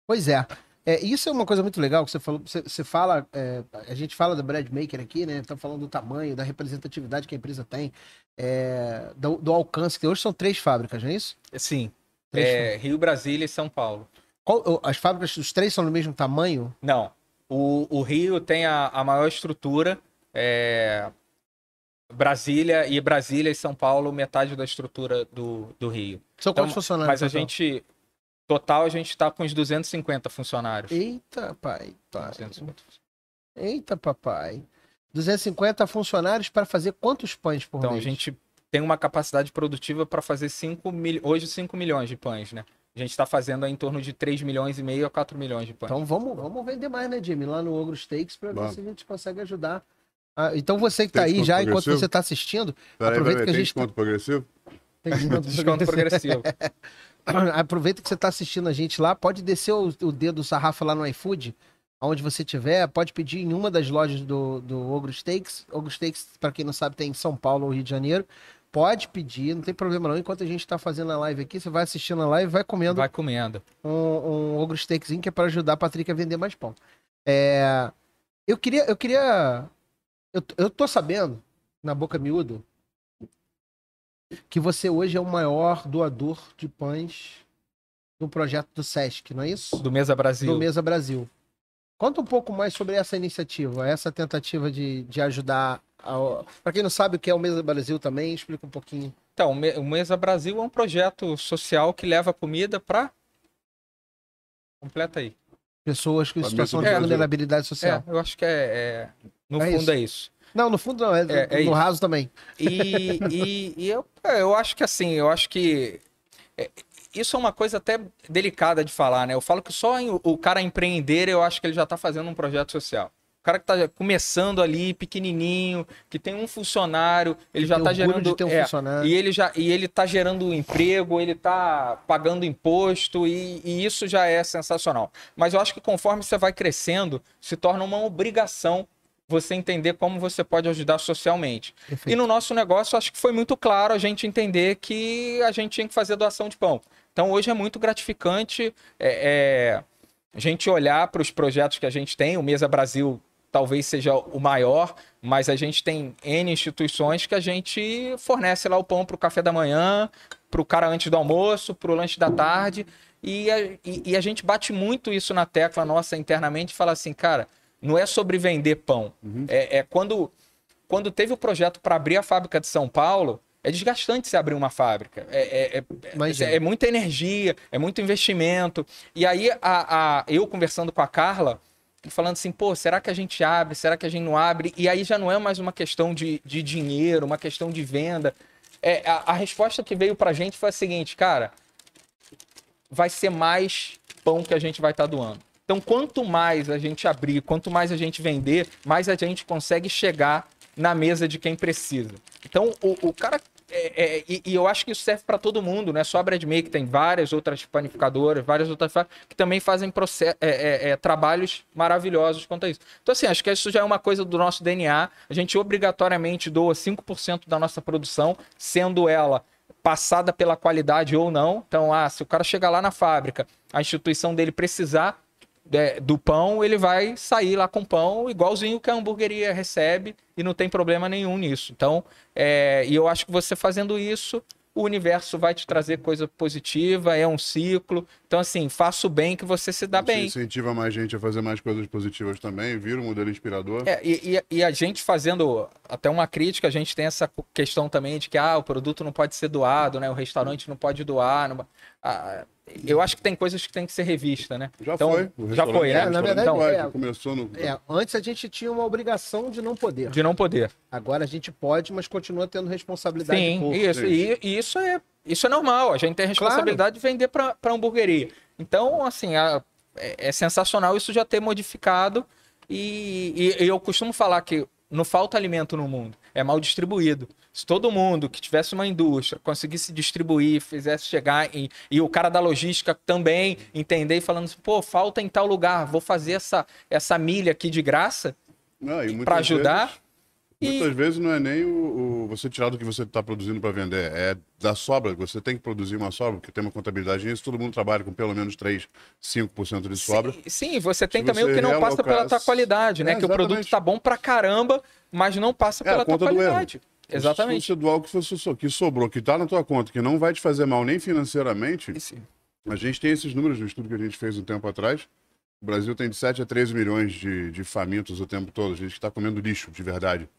Pois é. É, isso é uma coisa muito legal que você falou. Você, você fala, é, a gente fala da Bread Maker aqui, né? Tá falando do tamanho, da representatividade que a empresa tem, é, do, do alcance, que hoje são três fábricas, não é isso? Sim, é, Rio, Brasília e São Paulo. Qual- as fábricas, os três são do mesmo tamanho? Não, o, o Rio tem a, a maior estrutura, é, Brasília e Brasília e São Paulo, metade da estrutura do, do Rio. São Então, quantos funcionários? Mas a total? gente, total, a gente tá com uns 250 funcionários. Eita, pai. pai. 250. Eita, papai. 250 funcionários para fazer quantos pães por Então a mês? gente tem uma capacidade produtiva para fazer 5 mil... hoje 5 milhões de pães, né? A gente está fazendo aí em torno de 3 milhões e meio a 4 milhões de pães. Então vamos, vamos vender mais, né, Jimmy? Lá no Ogro Steaks para ver se a gente consegue ajudar. Ah, então você que tá Tem aí já, enquanto você tá assistindo, Peraí, Aproveita peraí, que a tem gente tá- desconto progressivo? tem desconto Desconto progressivo. Aproveita que você está assistindo a gente lá, pode descer o, o dedo do sarrafo lá no iFood, aonde você tiver, pode pedir em uma das lojas do, do Ogro Steaks. Ogro Steaks, para quem não sabe, tem em São Paulo ou Rio de Janeiro. Pode pedir, não tem problema não. Enquanto a gente está fazendo a live aqui, você vai assistindo a live e vai comendo Vai comendo. um, um Ogro Steakzinho que é para ajudar a Patrick a vender mais pão. É, eu queria, eu queria, eu, eu tô sabendo, na boca miúda, que você hoje é o maior doador de pães do projeto do Sesc, não é isso? Do Mesa Brasil. Do Mesa Brasil. Conta um pouco mais sobre essa iniciativa, essa tentativa de, de ajudar. Para quem não sabe o que é o Mesa Brasil também, explica um pouquinho. Então, o Me- o Mesa Brasil é um projeto social que leva comida para. Completa aí. Pessoas com situação de vulnerabilidade social. É, eu acho que é. é- no É fundo isso. é isso. Não, no fundo não, é, É- é no raso também. E, e, e eu, é, eu acho que assim, eu acho que é, isso é uma coisa até delicada de falar, né? Eu falo que só em- o cara empreender, eu acho que ele já está fazendo um projeto social. O cara que está começando ali, pequenininho, que tem um funcionário, ele já está gerando um é, funcionário. e ele já e ele tá gerando emprego, ele tá pagando imposto e, e isso já é sensacional. Mas eu acho que conforme você vai crescendo, se torna uma obrigação você entender como você pode ajudar socialmente. E Perfeito. no nosso negócio, acho que foi muito claro a gente entender que a gente tinha que fazer doação de pão. Então hoje é muito gratificante é, é, a gente olhar para os projetos que a gente tem. O Mesa Brasil talvez seja o maior, mas a gente tem N instituições que a gente fornece lá o pão para o café da manhã, para o cara antes do almoço, para o lanche da tarde. E a, e, e a, gente bate muito isso na tecla nossa internamente e fala assim, cara, não é sobre vender pão. Uhum. É, é, quando, quando teve o projeto para abrir a fábrica de São Paulo, é desgastante você abrir uma fábrica. É, é, é, é, muita energia, é muito investimento. E aí, a, a, eu conversando com a Carla, falando assim, pô, será que a gente abre? Será que a gente não abre? E aí já não é mais uma questão de, de dinheiro, uma questão de venda. É, a, a resposta que veio pra gente foi a seguinte, cara, vai ser mais pão que a gente vai estar tá doando. Então, quanto mais a gente abrir, quanto mais a gente vender, mais a gente consegue chegar na mesa de quem precisa. Então, o, o cara é, é, e, e, eu acho que isso serve para todo mundo, não é só a Breadmaker, tem várias outras panificadoras, várias outras que também fazem é, é, é, trabalhos maravilhosos quanto a isso. Então, assim, acho que isso já é uma coisa do nosso DNA. A gente obrigatoriamente doa 5% da nossa produção, sendo ela passada pela qualidade ou não. Então, ah, se o cara chegar lá na fábrica, a instituição dele precisar é, do pão, ele vai sair lá com pão igualzinho que a hamburgueria recebe e não tem problema nenhum nisso. Então, é, e eu acho que você fazendo isso, o universo vai te trazer coisa positiva, é um ciclo. Então, assim, faça o bem que você se dá você bem. incentiva mais gente a fazer mais coisas positivas também, vira um modelo inspirador. É, e, e, e, a gente fazendo até uma crítica, a gente tem essa questão também de que ah, o produto não pode ser doado, né? O restaurante não pode doar. Não... Ah, eu acho que tem coisas que tem que ser revista, né? Já então, foi. Já foi, né? É, na verdade, então, é, começou no... é, antes a gente tinha uma obrigação de não poder. De não poder. Agora a gente pode, mas continua tendo responsabilidade. Sim, isso. E, e, isso é isso é normal. A gente tem a responsabilidade claro. de vender para hamburgueria. Então, assim, a, é, é, sensacional isso já ter modificado. E, e, e eu costumo falar que não falta alimento no mundo, é mal distribuído. Se todo mundo que tivesse uma indústria conseguisse distribuir, fizesse chegar em, e o cara da logística também entender e falando assim, pô, falta em tal lugar, vou fazer essa, essa milha aqui de graça para ajudar. Vezes, Muitas vezes não é nem o, o você tirar do que você está produzindo para vender, é da sobra. Você tem que produzir uma sobra, porque tem uma contabilidade nisso. Todo mundo trabalha com pelo menos 3, 5% de sobra. Sim, sim, você tem Se também você o que não passa pela tua qualidade, né? É, que o produto está bom para caramba, mas não passa é, pela tua qualidade. Exatamente. Se você doar o que, sobrou, que está na tua conta, que não vai te fazer mal nem financeiramente, a gente tem esses números no estudo que a gente fez um tempo atrás. O Brasil tem de 7 a 13 milhões de, de famintos o tempo todo. A gente está comendo lixo, de verdade.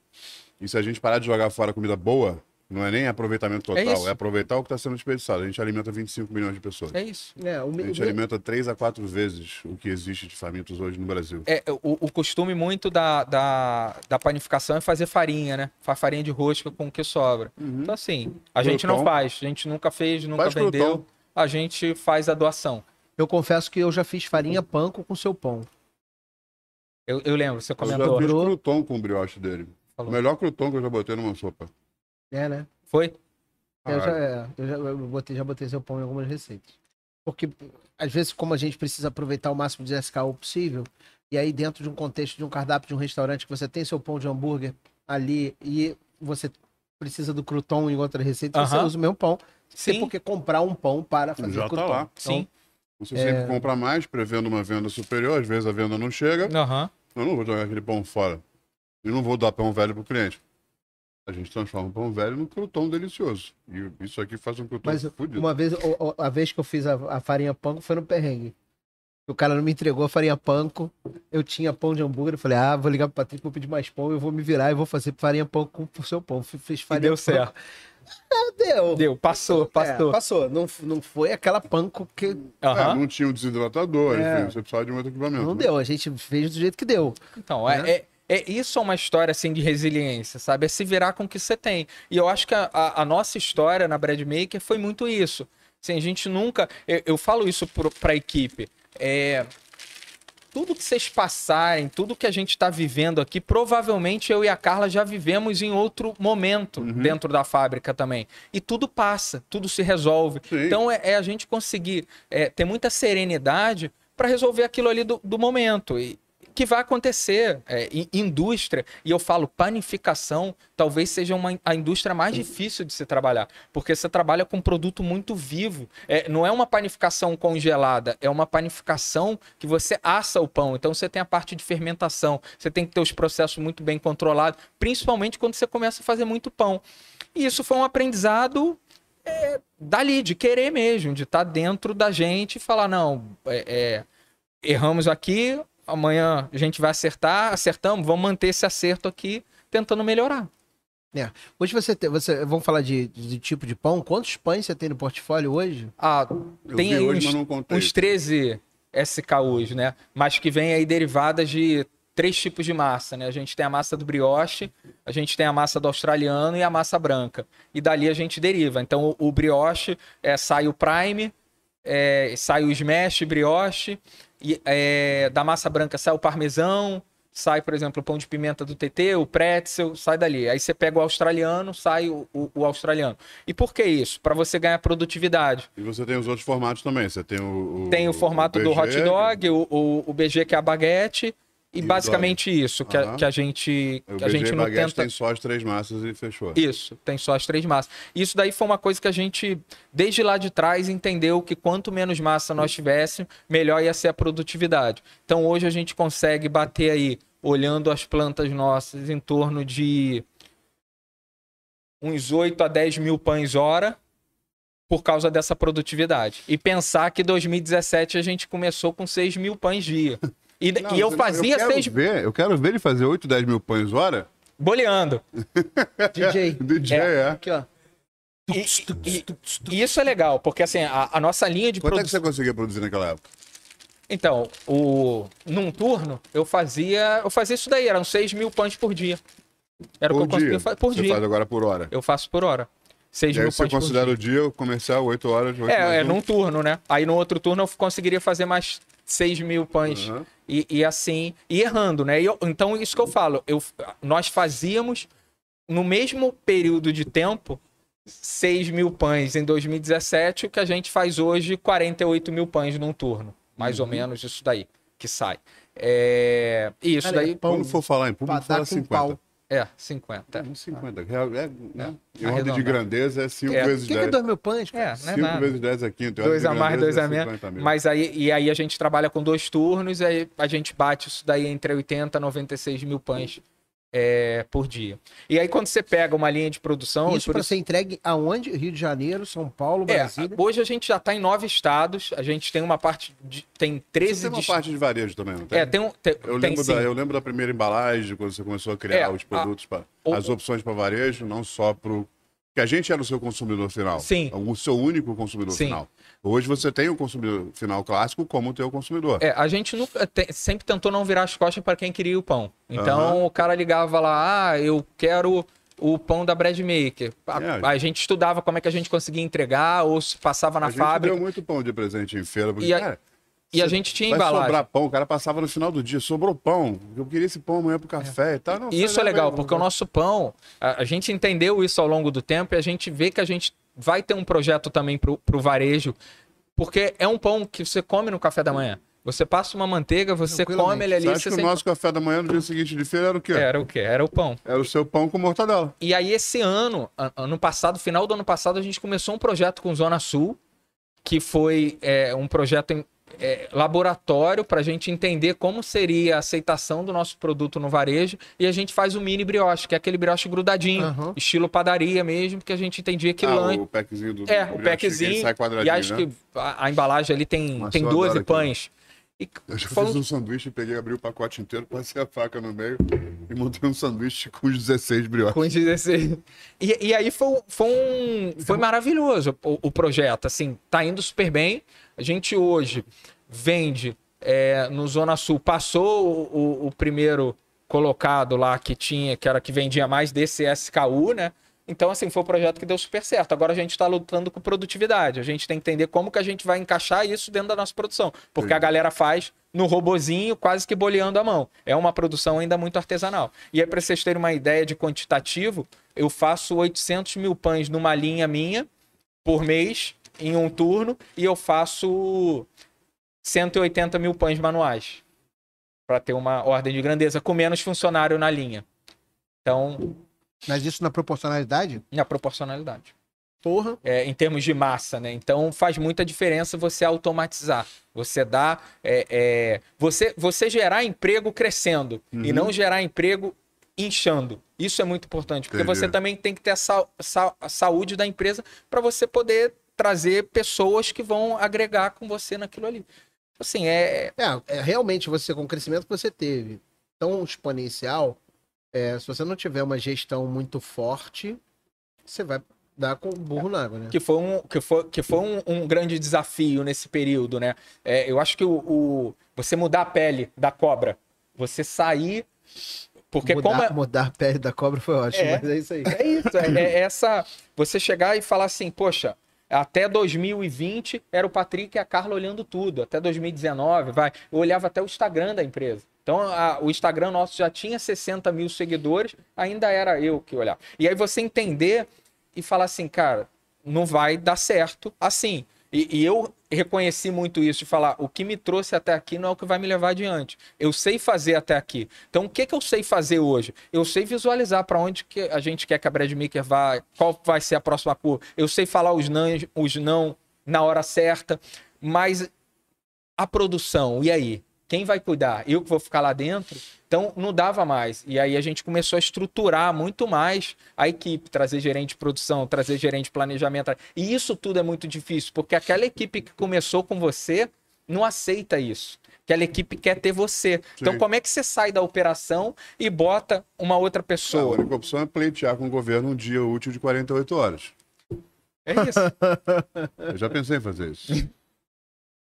E se a gente parar de jogar fora comida boa, não é nem aproveitamento é total, é, é aproveitar o que está sendo desperdiçado. A gente alimenta 25 milhões de pessoas. É isso. É, o... A gente alimenta 3 a 4 vezes o que existe de famintos hoje no Brasil. É, o, o costume muito da, da, da, panificação é fazer farinha, né? Faz farinha de rosca com o que sobra. Uhum. Então, assim, a gente não faz. A gente nunca fez, nunca faz vendeu. A gente faz a doação. Eu confesso que eu já fiz farinha panko com seu pão. Eu, eu lembro, você comentou. Eu já fiz crouton com o brioche dele. Falou. O melhor crouton que eu já botei numa sopa. É, né? Foi? Eu já, é, eu já, eu botei, já botei seu pão em algumas receitas. Porque, às vezes, como a gente precisa aproveitar o máximo de SKU possível, e aí dentro de um contexto de um cardápio de um restaurante que você tem seu pão de hambúrguer ali e você precisa do crouton em outra receita, uh -huh. você usa o mesmo pão. Sim. Tem porque comprar um pão para fazer Já crouton. Tá lá. Então, Sim. Você é... sempre compra mais, prevendo uma venda superior, às vezes a venda não chega. Uhum. Eu não vou jogar aquele pão fora. E não vou dar pão velho pro cliente. A gente transforma o pão velho num crouton delicioso. E isso aqui faz um crouton Mas fudido. uma vez, a, vez que eu fiz a, a farinha panko foi no perrengue. O cara não me entregou a farinha panko. Eu tinha pão de hambúrguer. Eu falei, ah, vou ligar pro Patrick, vou pedir mais pão. Eu vou me virar e vou fazer farinha panko por seu pão. Fiz farinha e deu certo. Ah, deu. Deu, passou, passou. É, passou. Não, não foi aquela panko que. Uhum. É, não tinha o um desidratador, é. enfim, você precisava de um outro equipamento. Não né? deu, a gente fez do jeito que deu. Então, né? é, é isso é uma história assim de resiliência, sabe? É se virar com o que você tem. E eu acho que a, a, a nossa história na Bread Maker foi muito isso. Assim, a gente nunca. Eu, eu falo isso para a equipe. É, tudo que vocês passarem, tudo que a gente está vivendo aqui, provavelmente eu e a Carla já vivemos em outro momento uhum. dentro da fábrica também. E tudo passa, tudo se resolve. Sim. Então é, é, a gente conseguir é, ter muita serenidade para resolver aquilo ali do, do momento. E, que vai acontecer. É, in- indústria, e eu falo panificação, talvez seja uma, a indústria mais difícil de se trabalhar, porque você trabalha com um produto muito vivo. É, não é uma panificação congelada, é uma panificação que você assa o pão. Então você tem a parte de fermentação, você tem que ter os processos muito bem controlados, principalmente quando você começa a fazer muito pão. E isso foi um aprendizado é, dali, de querer mesmo, de estar dentro da gente e falar, não, é, é, erramos aqui, amanhã a gente vai acertar, acertamos, vamos manter esse acerto aqui, tentando melhorar. Hoje você tem. Você, vamos falar de, de tipo de pão. Quantos pães você tem no portfólio hoje? Ah, Eu tem aí hoje, uns, mas não contei. uns 13 SKUs, né? Mas que vem aí derivadas de três tipos de massa, né? A gente tem a massa do brioche, a gente tem a massa do australiano e a massa branca. E dali a gente deriva. Então o, o brioche é, sai o prime, é, sai o smash brioche, e, é, da massa branca sai o parmesão, sai, por exemplo, o pão de pimenta do TT, o pretzel, sai dali. Aí você pega o australiano, sai o, o- o australiano. E por que isso? Para você ganhar produtividade. E você tem os outros formatos também. Você tem o. Tem o formato do BG, hot dog, o, o, o BG que é a baguete, e, E basicamente isso, que, a, Aham. que a gente, O que a gente não baguete tenta. tem só as três massas e fechou. Isso, tem só as três massas. Isso daí foi uma coisa que a gente, desde lá de trás, entendeu que quanto menos massa nós tivéssemos, melhor ia ser a produtividade. Então hoje a gente consegue bater aí, olhando as plantas nossas, em torno de uns 8 a 10 mil pães hora por causa dessa produtividade. E pensar que 2017 a gente começou com 6 mil pães dia. E, Não, e eu fazia eu quero 6 ver, Eu quero ver ele fazer 8, 10 mil pães hora. boleando. DJ. DJ, é. Aqui, ó. E, e- e isso é legal, porque assim, a, a nossa linha de Quanto é que você conseguia produzir naquela época? Então, o... num turno, eu fazia. Eu fazia isso daí, eram 6 mil pães por dia. Era o que eu Por conseguia dia. fazer por você dia. faz agora por hora. Eu faço por hora. 6 E aí mil você pães por considera dia. o dia comercial 8 horas. 8 É, é um? num turno, né? Aí no outro turno eu conseguiria fazer mais 6 mil pães. Aham. E, e assim, e errando, né? E eu- então, isso que eu falo, eu, nós fazíamos no mesmo período de tempo 6 mil pães em 2017, o que a gente faz hoje, 48 mil pães num turno. Mais ou Uhum. menos isso daí que sai. É, e isso Cara, daí. Quando for falar em público, fala com 50. pau. É, 50. É, uns 50. Real, é, né? Em ordem de grandeza é 5 É. vezes O que, que é 10. dois mil pães? É, cara? não é 5 nada. vezes 10 é quinto. em Dois ordem a de mais, dois grandeza a é menos. 50 mil. Mas aí, e aí a gente trabalha com dois turnos, e aí a gente bate isso daí entre 80 e 96 mil pães é, por dia. E aí quando você pega uma linha de produção... Isso para ser entregue aonde? Rio de Janeiro, São Paulo, É, Brasília. hoje a gente já está em nove estados, a gente tem uma parte de, tem 13 Você tem uma dist- parte de varejo também, não tem? É, tem um tem, Eu tem lembro, sim. da, eu lembro da primeira embalagem, quando você começou a criar É, os produtos, pra, o- as opções para varejo, não só para o. Que a gente era o seu consumidor final. Sim. O seu único consumidor Sim. final. Hoje você tem o consumidor final clássico como o teu consumidor. É, a gente nunca te- sempre tentou não virar as costas para quem queria o pão. Então Aham. o cara ligava lá, ah, eu quero o pão da Bread Maker. A, É. a gente estudava como é que a gente conseguia entregar ou se passava na a gente fábrica. deu muito pão de presente em feira. Porque, E a- cara, E a gente tinha vai embalagem. sobrar pão, o cara passava no final do dia, sobrou pão. Eu queria esse pão amanhã pro café e tal. Não, E isso é legal, vai, porque o vai. nosso pão, a, a gente entendeu isso ao longo do tempo e a gente vê que a gente vai ter um projeto também pro, pro varejo, porque é um pão que você come no café da manhã. Você passa uma manteiga, você come ele ali, Você acha você que o nosso café da manhã no dia seguinte de feira era o quê? Era o quê? Era o pão. Era o seu pão com mortadela. E aí, esse ano, ano passado, final do ano passado, a gente começou um projeto com Zona Sul, que foi é, um projeto em é, laboratório para a gente entender como seria a aceitação do nosso produto no varejo. E a gente faz o mini brioche, que é aquele brioche grudadinho, Aham. estilo padaria mesmo, que a gente entendia que ah, lanche. o packzinho do É, o packzinho. E acho né? que a, a embalagem ali tem, tem eu 12 adoro pães. E Eu já fiz um- sanduíche, peguei, abri o pacote inteiro, passei a faca no meio e montei um sanduíche com os 16 brioches. Com 16. E, e aí foi, foi um. Foi maravilhoso o, o projeto. Assim, tá indo super bem. A gente hoje vende é, no Zona Sul. Passou o, o- primeiro colocado lá que tinha, que era que vendia mais desse SKU, né? Então, assim, foi um projeto que deu super certo. Agora a gente está lutando com produtividade. A gente tem que entender como que a gente vai encaixar isso dentro da nossa produção. Porque a galera faz no robozinho, quase que boleando a mão. É uma produção ainda muito artesanal. E aí, para vocês terem uma ideia de quantitativo, eu faço 800 mil pães numa linha minha por mês, em um turno, e eu faço 180 mil pães manuais. para ter uma ordem de grandeza com menos funcionário na linha. Então, Mas isso na proporcionalidade? na proporcionalidade. Porra. é, em termos de massa, né? Então faz muita diferença você automatizar. Você dá. é, é, você, você gerar emprego crescendo e Uhum. não gerar emprego inchando. Isso é muito importante, porque Entendi. você também tem que ter a, sa- sa- a saúde da empresa para você poder trazer pessoas que vão agregar com você naquilo ali. Assim, é. É, é, realmente você, com o crescimento que você teve tão exponencial, é, se você não tiver uma gestão muito forte, você vai dar com o burro na água, né? que foi um, que foi, que foi um, um grande desafio nesse período, né? É, eu acho que o, o- você mudar a pele da cobra, você sair. Porque mudar, como é, mudar a pele da cobra foi ótimo, É. mas é isso aí. é isso, é, é essa. Você chegar e falar assim, poxa, até 2020 era o Patrick e a Carla olhando tudo. Até 2019, vai. Eu olhava até o Instagram da empresa. Então, a- o Instagram nosso já tinha 60 mil seguidores, ainda era eu que olhava. E aí você entender e falar assim, cara, não vai dar certo assim. E, e eu reconheci muito isso, de falar, o que me trouxe até aqui não é o que vai me levar adiante. Eu sei fazer até aqui. Então, o que, que eu sei fazer hoje? Eu sei visualizar para onde que a gente quer que a Bradmaker vá, qual vai ser a próxima curva. Eu sei falar os não, os não na hora certa, mas a produção, e aí? Quem vai cuidar? Eu que vou ficar lá dentro? Então não dava mais. E aí a gente começou a estruturar muito mais a equipe, trazer gerente de produção, trazer gerente de planejamento. E isso tudo é muito difícil, porque aquela equipe que começou com você não aceita isso. Aquela equipe quer ter você. Então Sim. como é que você sai da operação e bota uma outra A pessoa? única opção é pleitear com o governo um dia útil de 48 horas. É isso. Eu já pensei em fazer isso.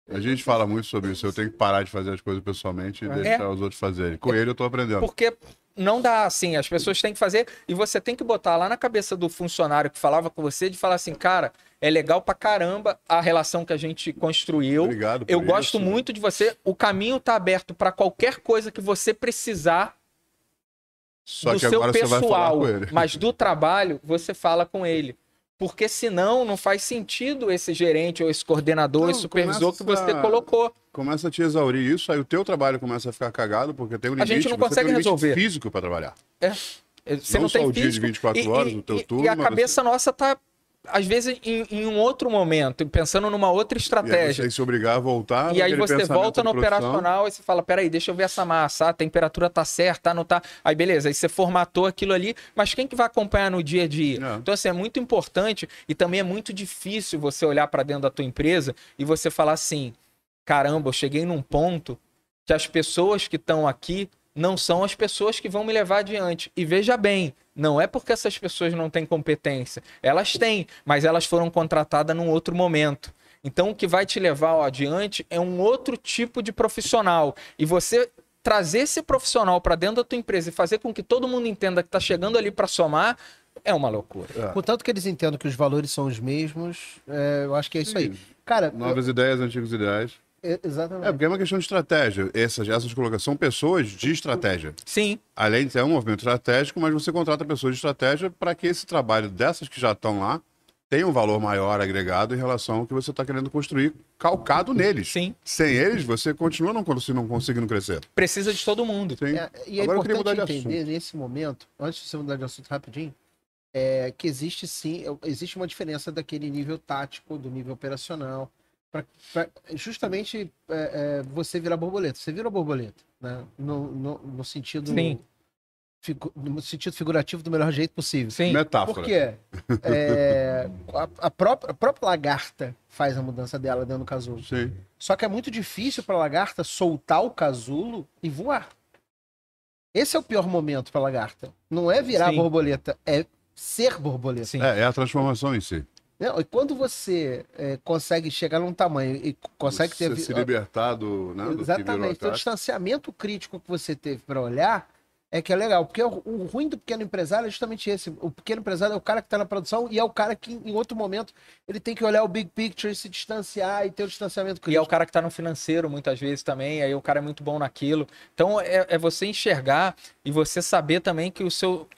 A gente fala muito sobre isso. Eu tenho que parar de fazer as coisas pessoalmente e É. deixar os outros fazerem. Com ele eu tô aprendendo. Porque não dá assim, as pessoas têm que fazer e você tem que botar lá na cabeça do funcionário que falava com você de falar assim, cara, é legal pra caramba a relação que a gente construiu. Obrigado Eu gosto isso. muito de você. O caminho tá aberto pra qualquer coisa que você precisar Só do que seu agora você vai falar pessoal, com ele. mas do trabalho você fala com ele. Porque senão não faz sentido esse gerente ou esse coordenador, Não, esse supervisor que você a- colocou. Começa a te exaurir isso, aí o teu trabalho começa a ficar cagado, porque tem um A limite. gente não você consegue um resolver. físico para trabalhar. Você Não não, só tem o dia de físico. 24 e, horas, e- o teu e- turno, E a cabeça nossa tá, às vezes, em, em um outro momento, pensando numa outra E aí você estratégia. se obrigar a voltar. E aí você volta no operacional e você fala, peraí, deixa eu ver essa massa, a temperatura tá certa, não tá. Aí beleza, aí você formatou aquilo ali, mas quem que vai acompanhar no dia a dia? É. Então assim, é muito importante e também é muito difícil você olhar para dentro da tua empresa e você falar assim, caramba, eu cheguei num ponto que as pessoas que estão aqui não são as pessoas que vão me levar adiante. E veja bem, não é porque essas pessoas não têm competência. Elas têm, mas elas foram contratadas num outro momento. Então, o que vai te levar adiante é um outro tipo de profissional. E você trazer esse profissional para dentro da tua empresa e fazer com que todo mundo entenda que está chegando ali para somar é uma loucura. É. Contanto que eles entendam que os valores são os mesmos, é, eu acho que é isso aí. Cara, Novas ideias, antigos ideais. Eu- é, exatamente. É, porque é uma questão de estratégia. Essas, essas colocações são pessoas de estratégia. Sim, Além de ser um movimento estratégico, mas você contrata pessoas de estratégia para que esse trabalho dessas que já estão lá tenha um valor maior agregado em relação ao que você está querendo construir, calcado neles. sim. Sem eles, você continua não, não conseguindo crescer. Precisa de todo mundo. Sim. É, e é Agora eu queria mudar importante de entender assunto. nesse momento, antes de você mudar de assunto rapidinho, é que existe sim, existe uma diferença daquele nível tático, do nível operacional, para justamente é, é, você virar borboleta. Você vira borboleta, né? No, no, no sentido Sim. figu- no sentido figurativo do melhor jeito possível. Sim. Metáfora. Por quê? É, a, a própria, a própria lagarta faz a mudança dela dentro do casulo. Sim. Só que é muito difícil para a lagarta soltar o casulo e voar. Esse é o pior momento para a lagarta. Não é virar Sim. borboleta, é ser borboleta. Sim. É, é a transformação em si. Não, E quando você é, consegue chegar num tamanho e consegue ter. Você se libertar do, né, do Exatamente. a Então, o distanciamento crítico que você teve para olhar é que é legal. Porque o, o ruim do pequeno empresário é justamente esse. O pequeno empresário é o cara que está na produção e é o cara que, em outro momento, ele tem que olhar o big picture e se distanciar e ter o distanciamento E é crítico. o cara que tá no financeiro muitas vezes também, aí o cara é muito bom naquilo. Então é, é você enxergar e você saber também que o seu,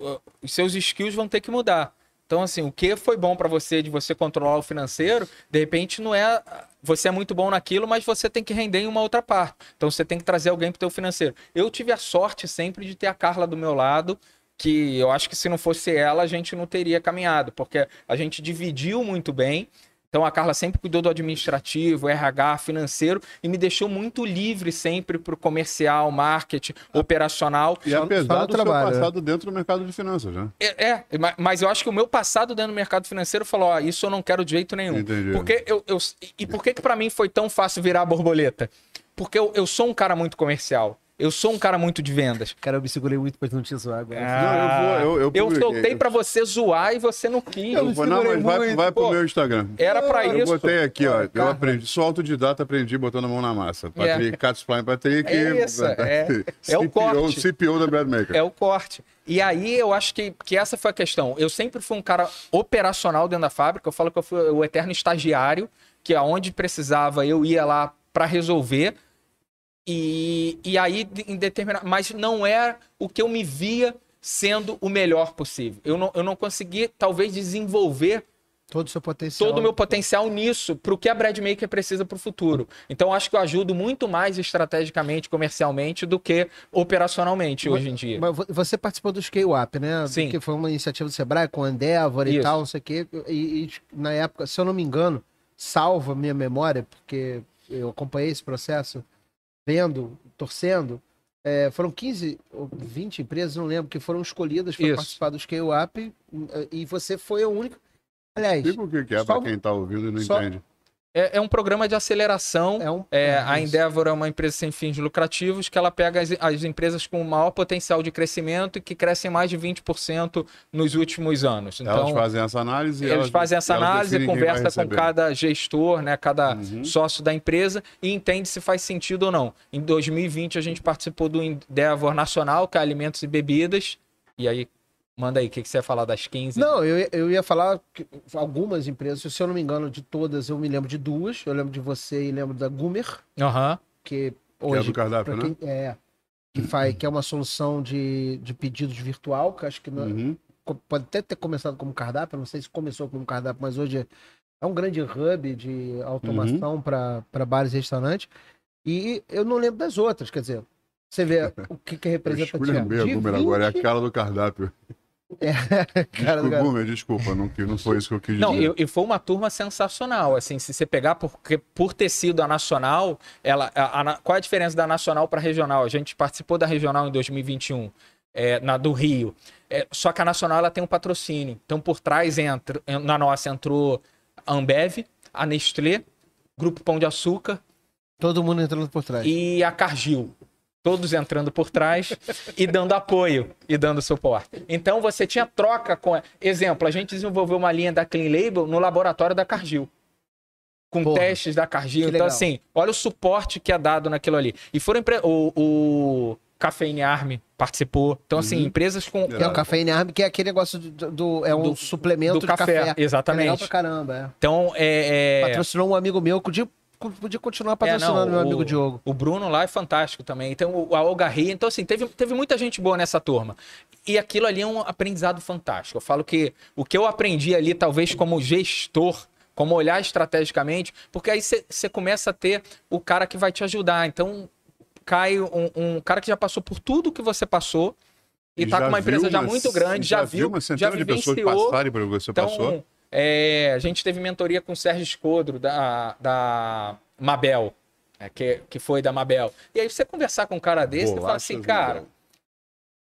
os seus skills vão ter que mudar. Então, assim, o que foi bom para você de você controlar o financeiro, de repente não é. Você é muito bom naquilo, mas você tem que render em uma outra parte. Então você tem que trazer alguém para o financeiro. Eu tive a sorte sempre de ter a Carla do meu lado, que eu acho que se não fosse ela, a gente não teria caminhado, porque a gente dividiu muito bem. Então a Carla sempre cuidou do administrativo, RH, financeiro e me deixou muito livre sempre para o comercial, marketing, operacional. E Só- apesar do trabalho, seu passado dentro do mercado de finanças, né? É, é, ma- mas eu acho que o meu passado dentro do mercado financeiro falou: ó, isso eu não quero de jeito nenhum. Entendi. Porque eu, eu- e por que que para mim foi tão fácil virar borboleta? Porque eu, eu sou um cara muito comercial. Eu sou um cara muito de vendas. Cara, eu me segurei muito pra não te zoar agora. Não, eu vou- eu- eu eu soltei pra você zoar e você não quis. Eu vou, não, mas vai, vai pro Pô, meu Instagram. Era pra Eu isso. botei aqui, ó. Eu aprendi, sou autodidata, aprendi botando a mão na massa. Patrick, Catsplane Patrick. É isso, é- é o corte. CPO da Bradmaker. É o corte. E aí eu acho que, que essa foi a questão. Eu sempre fui um cara operacional dentro da fábrica. Eu falo que eu fui o eterno estagiário, que aonde precisava eu ia lá para resolver. E, e aí, em determinado. Mas não é o que eu me via sendo o melhor possível. Eu não, eu não consegui, talvez, desenvolver Todo o seu potencial. todo o meu potencial nisso, para o que a Bradmaker precisa para o futuro. Então, acho que eu ajudo muito mais estrategicamente, comercialmente, do que operacionalmente hoje em dia. Mas vo- você participou do Scale Up, né? Sim. Que foi uma iniciativa do Sebrae com Endeavor e Isso. tal, não sei o quê. E, e, na época, se eu não me engano, salva minha memória, porque eu acompanhei esse processo vendo, torcendo. é, foram 15 ou 20 empresas, não lembro, que foram escolhidas para participar do Scale Up e você foi a única. Aliás, Explica o que é pra quem tá ouvindo e não só- entende. É, é um programa de aceleração. é um. É, a isso. Endeavor é uma empresa sem fins lucrativos que ela pega as, as empresas com maior potencial de crescimento e que crescem mais de 20% nos últimos anos. elas Então, fazem essa análise. e eles elas- fazem essa elas análise, conversa com cada gestor, né, cada Uhum. sócio da empresa e entende se faz sentido ou não. Em 2020 a gente participou do Endeavor Nacional, que é alimentos e bebidas. E aí, manda aí, o que, que você ia falar das 15? Não, eu, ia- eu ia falar que algumas empresas, se eu não me engano, de todas, eu me lembro de duas. Eu lembro de você e lembro da Gumer, Aham. que Que é hoje do cardápio, né? quem- é, que, faz, que é uma solução de, de pedidos virtual, que acho que não- Uhum. co- pode até ter começado como cardápio, não sei se começou como cardápio, mas hoje é, é um grande hub de automação Uhum. para bares e restaurantes. E eu não lembro das outras, quer dizer, você vê o que, que Eu representa esculhambei a de Gumer agora, é 20 aquela do cardápio. Cara Desculpa, cara. Gumer, desculpa, não, não foi isso que eu quis Não, dizer. e, e foi uma turma sensacional. Assim, se você pegar, porque por ter sido a nacional, ela, a- a qual é a diferença da nacional para regional? A gente participou da regional em 2021, é, na do Rio. É, só que a nacional ela tem um patrocínio. Então, por trás entra, na nossa entrou a Ambev, a Nestlé, Grupo Pão de Açúcar Todo mundo entrando por trás. e a Cargill. Todos entrando por trás e dando apoio e dando suporte. Então você tinha troca com. Exemplo, a gente desenvolveu uma linha da Clean Label no laboratório da Cargill. Com Porra, testes da Cargill. Então, assim, olha o suporte que é dado naquilo ali. E foram empre... o, o Cafeine Army participou. Então, assim, Uhum. empresas com. É o café Arm, que é aquele negócio do, do- é um Do- suplemento do de café, café. É legal exatamente. pra caramba, é. Então, é. é- Patrocinou um amigo meu que podia, continuar patrocinando É, não, meu o- amigo Diogo. O Bruno lá é fantástico também. Então, o- a Olga Ria. Então, assim, teve, teve muita gente boa nessa turma. E aquilo ali é um aprendizado fantástico. Eu falo que o que eu aprendi ali, talvez como gestor, como olhar estrategicamente, porque aí você começa a ter o cara que vai te ajudar. Então, cai um, um cara que já passou por tudo que você passou e, tá já com uma empresa já muito grande, já, viu, uma já centena de pessoas passarem pelo que você Então, passou. É, a gente teve mentoria com o Sérgio Escodro, da, da Mabel, é, que, que foi da Mabel. E aí você conversar com um cara desse, você fala assim, cara,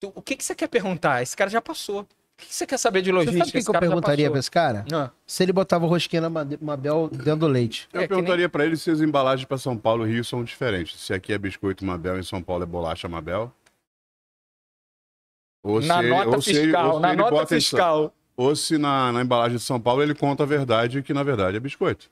tu- o que, que você quer perguntar? Esse cara já passou. O que, que você quer saber de Você logística? sabe o que, eu perguntaria pra esse cara? Ah, Se ele botava rosquinha na Mabel dentro do leite. Eu É, perguntaria pra ele se as embalagens pra São Paulo e Rio são diferentes. Se aqui é biscoito Mabel, em São Paulo é bolacha Mabel. Ou na se ele- nota ou se ele- fiscal, ou se na ele nota bota em- fiscal. Ou se na, na embalagem de São Paulo ele conta a verdade que na verdade é biscoito.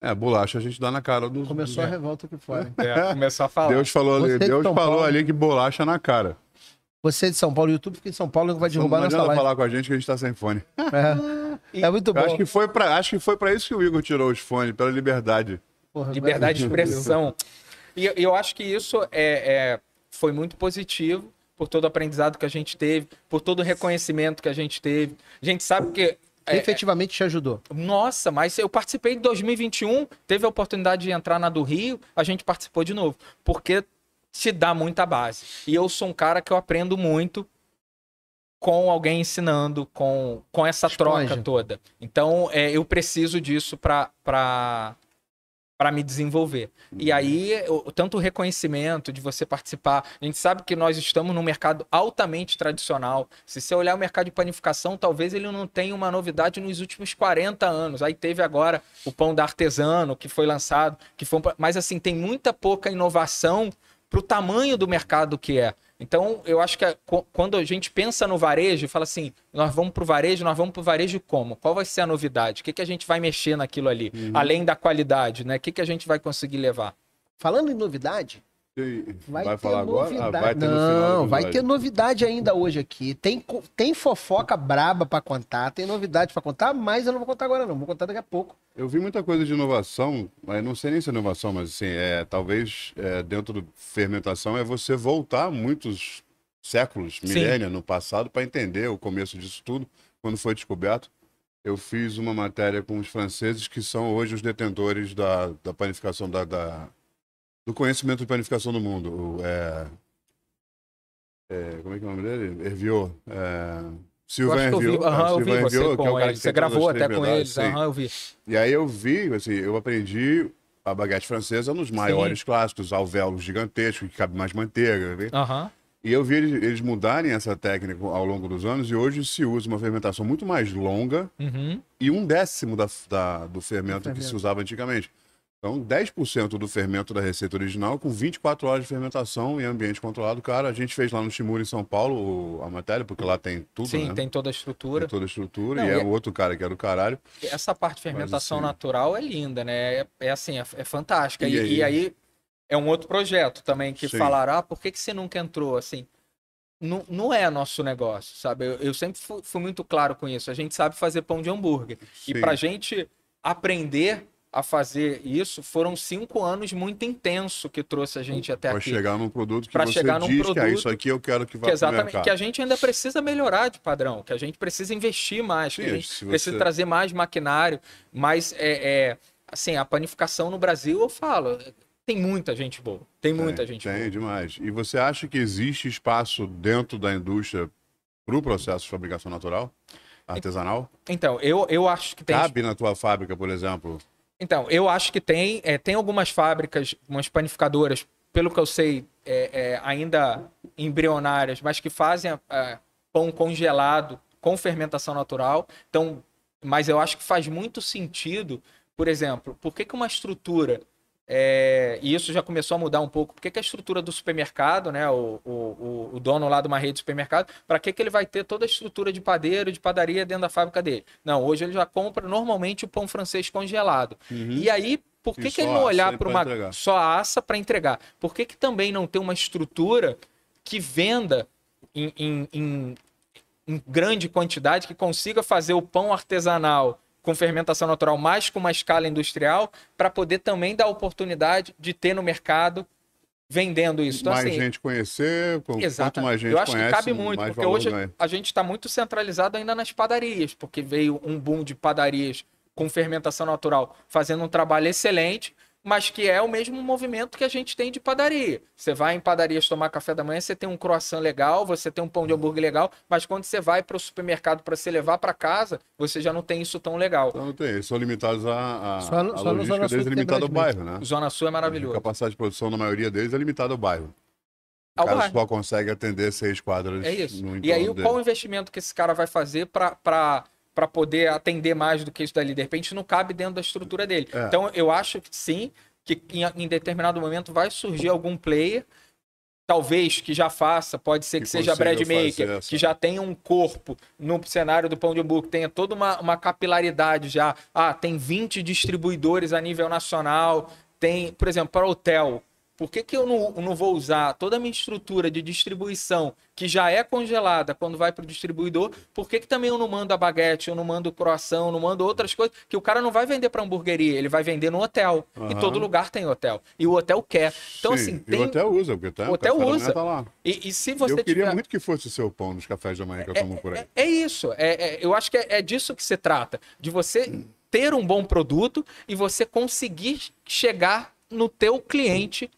É, bolacha a gente dá na cara dos. Começou a dos- revolta aqui fora. É, começou a falar. Deus falou, ali, de Deus São falou Paulo. ali que bolacha na cara. Você é de São Paulo, o YouTube fica em São Paulo, não vai derrubar não nossa live. falar com a gente que a gente tá sem fone. É. É muito Eu bom. acho que foi pra, acho que foi pra isso que o Igor tirou os fones, pela liberdade. Porra, liberdade de expressão. E eu- eu acho que isso é, é- foi muito positivo, por todo o aprendizado que a gente teve, por todo o reconhecimento que a gente teve. A gente sabe que é, Efetivamente te ajudou. nossa, mas eu participei de 2021, teve a oportunidade de entrar na do Rio, a gente participou de novo, porque te dá muita base. E eu sou um cara que eu aprendo muito com alguém ensinando, com, com essa Esponja. troca toda. Então, é, eu preciso disso para para me desenvolver. E aí, o, tanto o reconhecimento de você participar. A gente sabe que nós estamos num mercado altamente tradicional. Se você olhar o mercado de panificação, talvez ele não tenha uma novidade nos últimos 40 anos. Aí teve agora o pão da artesano, que foi lançado, que foi mas assim, tem muita pouca inovação para o tamanho do mercado que é. Então, eu acho que co- quando a gente pensa no varejo, fala assim, nós vamos para o varejo, nós vamos para o varejo como? Qual vai ser a novidade? O que, que a gente vai mexer naquilo ali? Além da qualidade, né? O que, que a gente vai conseguir levar? Falando em novidade, vai, Vai, ter falar agora? novidade. Ah, vai Não, vai ter novidade ainda hoje aqui. Tem, tem fofoca braba pra contar, tem novidade pra contar, mas eu não vou contar agora não, vou contar daqui a pouco. Eu vi muita coisa de inovação, mas não sei nem se é inovação, mas assim, é, talvez é, dentro do fermentação é você voltar muitos séculos, milênios no passado para entender o começo disso tudo, quando foi descoberto. Eu fiz uma matéria com os franceses que são hoje os detentores da, da panificação, da, da- do conhecimento de panificação do mundo. É, é, como é que é o nome dele? Herviot. É, que Herviot. aham, é, eu vi Sylvain você que é o cara que Você gravou até com eles, sim. aham, eu vi. E aí eu vi, assim, eu aprendi a baguete francesa nos maiores clássicos, alvéolos gigantescos, que cabe mais manteiga. Aham. E eu vi eles, eles mudarem essa técnica ao longo dos anos e hoje se usa uma fermentação muito mais longa Uhum. e um décimo da, da- do fermento que fermento. se usava antigamente. Então, 10% do fermento da receita original com 24 horas de fermentação em ambiente controlado. Cara, a gente fez lá no Shimura, em São Paulo, a matéria, porque lá tem tudo, Sim, né? tem toda a Tem estrutura. toda a estrutura. Não, e e é é- o outro cara que era o caralho. Essa parte de fermentação assim- natural é linda, né? É, é assim, é, é fantástica. E E, aí? e aí é um outro projeto também que Sim. falaram, ah, por que, que você nunca entrou? Assim, não, não é nosso negócio, sabe? Eu, eu sempre fui, fui muito claro com isso. A gente sabe fazer pão de hambúrguer. E Sim. pra gente aprender a fazer isso, foram cinco anos muito intenso que trouxe a gente até Para aqui. chegar num produto que Pra você chegar diz que é produto isso aqui eu quero que vá Que para exatamente, que a gente ainda precisa melhorar de padrão, que a gente precisa investir mais, que a gente precisa você- trazer mais maquinário, mais é, é, assim, a panificação no Brasil, eu falo, tem muita gente boa, tem muita gente Tem boa. demais. E você acha que existe espaço dentro da indústria para o processo de fabricação natural? Artesanal? Então, eu, eu acho que tem Cabe na tua fábrica, por exemplo? Então, eu acho que tem. é, tem algumas fábricas, umas panificadoras, pelo que eu sei, é, é, ainda embrionárias, mas que fazem a pão congelado com fermentação natural. Então, mas eu acho que faz muito sentido, por exemplo, por que, que uma estrutura. É, e isso já começou a mudar um pouco. Por que, a estrutura do supermercado, né? O, o, o- dono lá de uma rede de supermercado, para que, que ele vai ter toda a estrutura de padeiro, de padaria dentro da fábrica dele? Não, hoje ele já compra normalmente o pão francês congelado. E aí, por que, que ele não olhar para uma. entregar. Só assa para entregar? Por que, que também não ter uma estrutura que venda em, em- em- em grande quantidade, que consiga fazer o pão artesanal com fermentação natural, mais com uma escala industrial, para poder também dar oportunidade de ter no mercado vendendo isso? Então, mais assim, gente conhecer, quanto mais gente Eu acho conhece, que cabe muito, porque hoje ganha. a gente está muito centralizado ainda nas padarias, porque veio um boom de padarias com fermentação natural fazendo um trabalho excelente, mas que é o mesmo movimento que a gente tem de padaria. Você vai em padarias tomar café da manhã, você tem um croissant legal, você tem um pão de hambúrguer legal, mas quando você vai para o supermercado para se levar para casa, você já não tem isso tão legal. Então não tem, eles são limitados a, a, Só no- a só logística Zona Sul deles é limitada ao bairro, né? Zona Sul é A maravilhoso. capacidade de produção na maioria deles é limitada ao bairro. O cara só consegue atender seis quadras É isso. no E aí, qual o investimento que esse cara vai fazer para poder atender mais do que isso dali? De repente, não cabe dentro da estrutura dele. É. Então, eu acho que sim, que em, em determinado momento vai surgir algum player, talvez que já faça, pode ser que, Que seja consiga bread maker, fazer essa- que já tenha um corpo no cenário do Pão de Hambúrguer, tenha toda uma, uma capilaridade já. Ah, tem 20 distribuidores a nível nacional, tem, por exemplo, para hotel. Por que, que eu não, não vou usar toda a minha estrutura de distribuição, que já é congelada quando vai para o distribuidor? Por que, que também eu não mando a baguete, eu não mando o croissant, eu não mando outras coisas? Que o cara não vai vender para hamburgueria, ele vai vender no hotel. E Aham. todo lugar tem hotel. E o hotel quer. Então, Sim, assim, e tem. o hotel usa, porque tá, O hotel da manhã usa. Tá lá. E, e se você eu queria tiver. muito que fosse o seu pão nos cafés da manhã que eu tomo por aí. É, é isso. É, é- eu acho que é, é disso que se trata. De você ter um bom produto e você conseguir chegar no teu cliente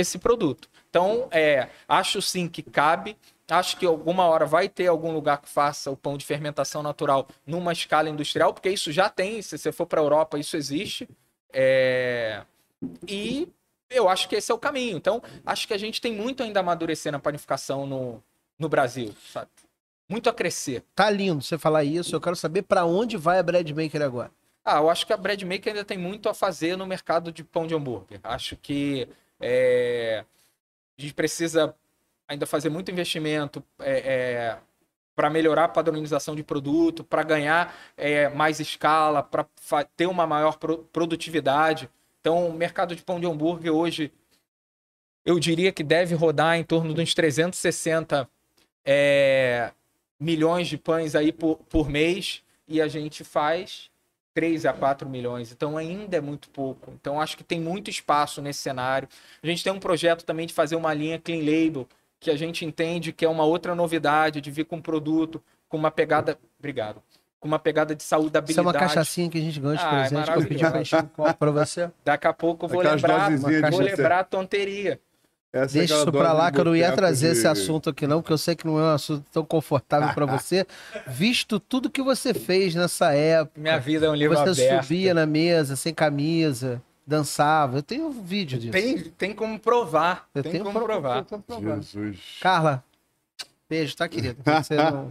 esse produto. Então, é, acho sim que cabe. Acho que alguma hora vai ter algum lugar que faça o pão de fermentação natural numa escala industrial, porque isso já tem. Se você for para a Europa, isso existe. É, E eu acho que esse é o caminho. Então, acho que a gente tem muito ainda a amadurecer na panificação no, no Brasil, sabe? Muito a crescer. Tá lindo você falar isso. Eu quero saber pra onde vai a Bread Maker agora. Ah, eu acho que a Bread Maker ainda tem muito a fazer no mercado de pão de hambúrguer. Acho que é, a gente precisa ainda fazer muito investimento para melhorar a padronização de produto, para ganhar é, mais escala, para ter uma maior pro- produtividade. Então, o mercado de pão de hambúrguer hoje, eu diria que deve rodar em torno de uns 360 é, milhões de pães aí por, por mês e a gente faz 3 a 4 milhões. Então ainda é muito pouco. Então acho que tem muito espaço nesse cenário. A gente tem um projeto também de fazer uma linha clean label, que a gente entende que é uma outra novidade de vir com um produto com uma pegada, obrigado, com uma pegada de Isso é saudabilidade. uma cachaçinha que a gente ganha de Ah, é presente. que eu pedi pra encher um copo pra você. Daqui a pouco eu vou Aquelas lembrar, vou lembrar a tonteria. Essa é Deixa aquela isso pra lá que eu não ia trazer de- esse assunto aqui não, porque eu sei que não é um assunto tão confortável pra você, visto tudo que você fez nessa época. Minha vida é um livro Você aberto. subia na mesa sem camisa, dançava. Eu tenho um vídeo disso. Tem, tem como provar. Eu tem tenho como pro- provar. provar. Jesus. Carla, beijo, tá, querido? Você não...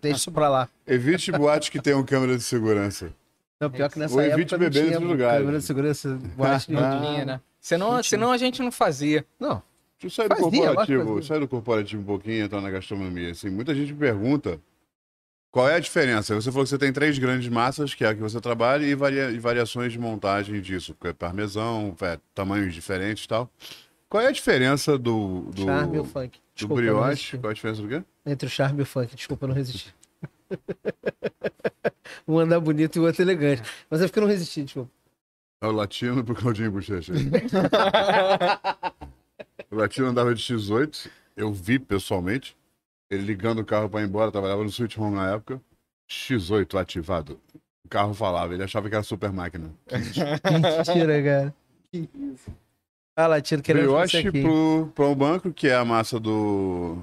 Deixa isso pra lá. Evite boates que tenham câmera de segurança. Não, pior que nessa Ou época evite não beber tinha nesses lugares. câmera de segurança. boate Não tinha, né? Senão, senão a gente não fazia. Não, Deixa eu sair do Fazia, corporativo, sair do corporativo um pouquinho e entrar na gastronomia. Assim, muita gente me pergunta qual é a diferença. Você falou que você tem três grandes massas, que é a que você trabalha, e, varia- e variações de montagem disso. que é Parmesão, é, tamanhos diferentes e tal. Qual é a diferença do, do, charme ou funk. do Desculpa, não brioche? Qual é a diferença do quê? Entre o charme e o funk, desculpa, eu não resisti. um andar bonito e o outro elegante. Mas é porque eu não resisti, desculpa. É o latino pro Claudinho Bochecha. o latino andava de X8, eu vi pessoalmente, ele ligando o carro para ir embora, trabalhava no Sweet Home na época. X8 ativado. O carro falava, ele achava que era super máquina. Mentira, cara. Ah, Latino, querendo Brioche aqui. pro pão branco, que é a massa do.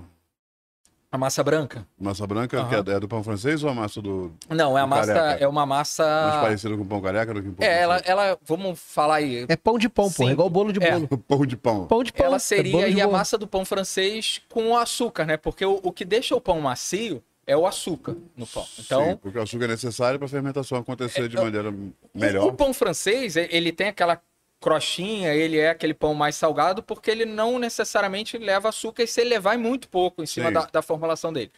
A massa branca? Massa branca, que é, é do pão francês ou a massa do. Não, é a massa, careca. é uma massa. Mais parecido com pão careca do que com pão É, ela, francês? ela, vamos falar aí. É pão de pão, pô. Sim. É igual bolo de É. bolo. Pão de pão. Pão de pão. Ela é seria de aí a massa do pão francês com açúcar, né? Porque o, o que deixa o pão macio é o açúcar no pão. Então, Sim, porque o açúcar é necessário para a fermentação acontecer de É, maneira O, melhor. o pão francês, e- ele tem aquela crostinha, ele é aquele pão mais salgado, porque ele não necessariamente leva açúcar, e se ele levar é muito pouco em cima da, da formulação dele.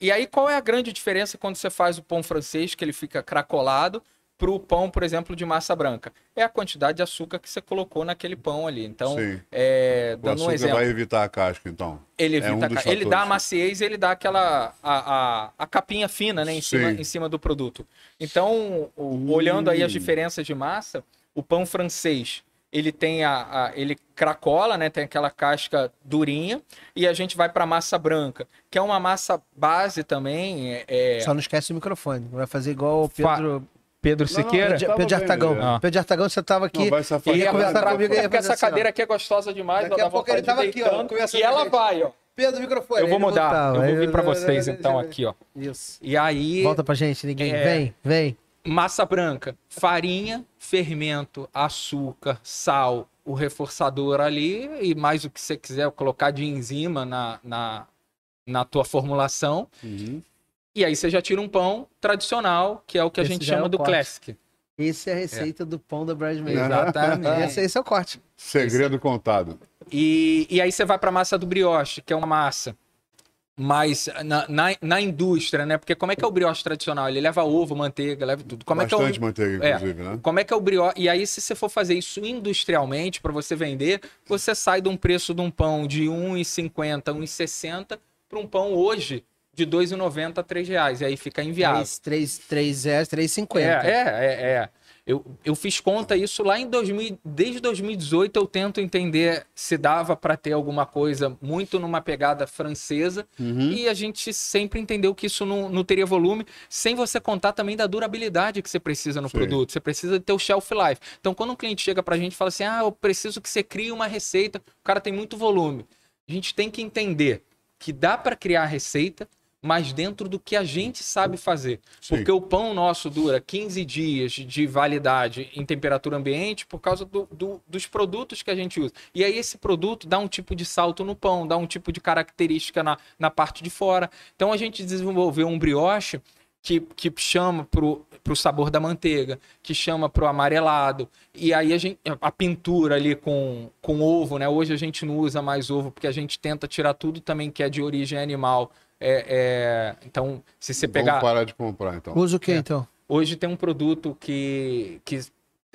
E aí, qual é a grande diferença quando você faz o pão francês, que ele fica cracolado, para o pão, por exemplo, de massa branca? É a quantidade de açúcar que você colocou naquele pão ali. Então, é, dando um exemplo. vai evitar a casca, então. Ele É evita um a ele dá a maciez, ele dá aquela a, a, a capinha fina, né, em cima, em cima do produto. Então, o- olhando aí as diferenças de massa, o pão francês, ele tem a, a- ele cracola, né, tem aquela casca durinha, e a gente vai para massa branca, que é uma massa base também, é, é- Só não esquece o microfone. Vai fazer igual o Pedro. Pedro Não, não, Siqueira. eu Pedro, de Artagão. é. Pedro de Artagão, você tava aqui. Não, vai Ele ia conversar comigo, porque essa assim, cadeira aqui é gostosa demais, Daqui ela a pouco ele vontade de tava aqui, ó, e ela gente. vai, ó. Pedro, microfone. Eu vou mudar, voltava. eu vou vir para vocês então aqui, ó. Isso. E aí Volta pra gente, ninguém. É. Vem, vem. Massa branca, farinha, fermento, açúcar, sal, o reforçador ali e mais o que você quiser colocar de enzima na, na, na tua formulação. Uhum. E aí você já tira um pão tradicional, que é o que a Esse gente já é chama o do corte. classic. Esse é a receita do pão da Brad Mason. Exatamente. Esse, esse é o corte. Segredo contado. E, e aí você vai para a massa do brioche, que é uma massa Mas na, na, na indústria, né? Porque como é que é o brioche tradicional? Ele leva ovo, manteiga, leva tudo. Como Bastante é que é o, manteiga, é, inclusive, né? Como é que é o brioche? E aí, se você for fazer isso industrialmente para você vender, você sai de um preço de um pão de R$ 1,50, R$ 1,60 para um pão hoje de R$ 2,90 a 3 reais. E aí fica inviável. 3, 3, 3 reais, 3,50. É, é, é, é. Eu, eu fiz conta isso lá em 2000, desde 2018 eu tento entender se dava para ter alguma coisa muito numa pegada francesa Uhum. e a gente sempre entendeu que isso não, não teria volume, sem você contar também da durabilidade que você precisa no Sim. produto. Você precisa ter o shelf life. Então, quando um cliente chega pra gente e fala assim: ah, eu preciso que você crie uma receita, o cara tem muito volume. A gente tem que entender que dá para criar a receita, mas dentro do que a gente sabe fazer. Sim. Porque o pão nosso dura 15 dias de validade em temperatura ambiente por causa do- do- dos produtos que a gente usa. E aí esse produto dá um tipo de salto no pão, dá um tipo de característica na, na parte de fora. Então a gente desenvolveu um brioche que, que chama pro, pro sabor da manteiga, que chama pro amarelado. E aí a, gente, a pintura ali com, com ovo, né? Hoje a gente não usa mais ovo porque a gente tenta tirar tudo também que é de origem animal. É, é, então, se você pegar. Vamos parar de comprar, então. Usa o que É. então? Hoje tem um produto que, que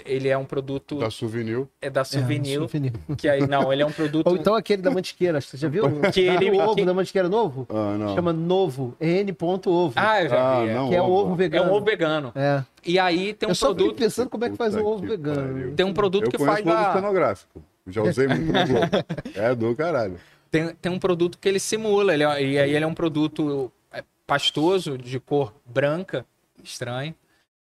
ele é um produto Da souvenir. é da Souvenir, É, souvenir. que aí não, ele é um produto Ou então aquele da Mantiqueira, você já viu? Que ele- o ovo que- da Mantiqueira novo? Ah, não. Chama Novo, N.ovo. Ah, eu já Ah, vi. é. não. que é o ovo. ovo É vegano. um ovo vegano. É. E aí tem um Eu produto, pensando como é que faz um Puta ovo vegano. pariu. tem um produto Eu que faz o da, cenográfico. Já usei muito no Globo. É do caralho. Tem, tem um produto que ele simula, ele é- e aí ele é um produto é, pastoso de cor branca, estranho.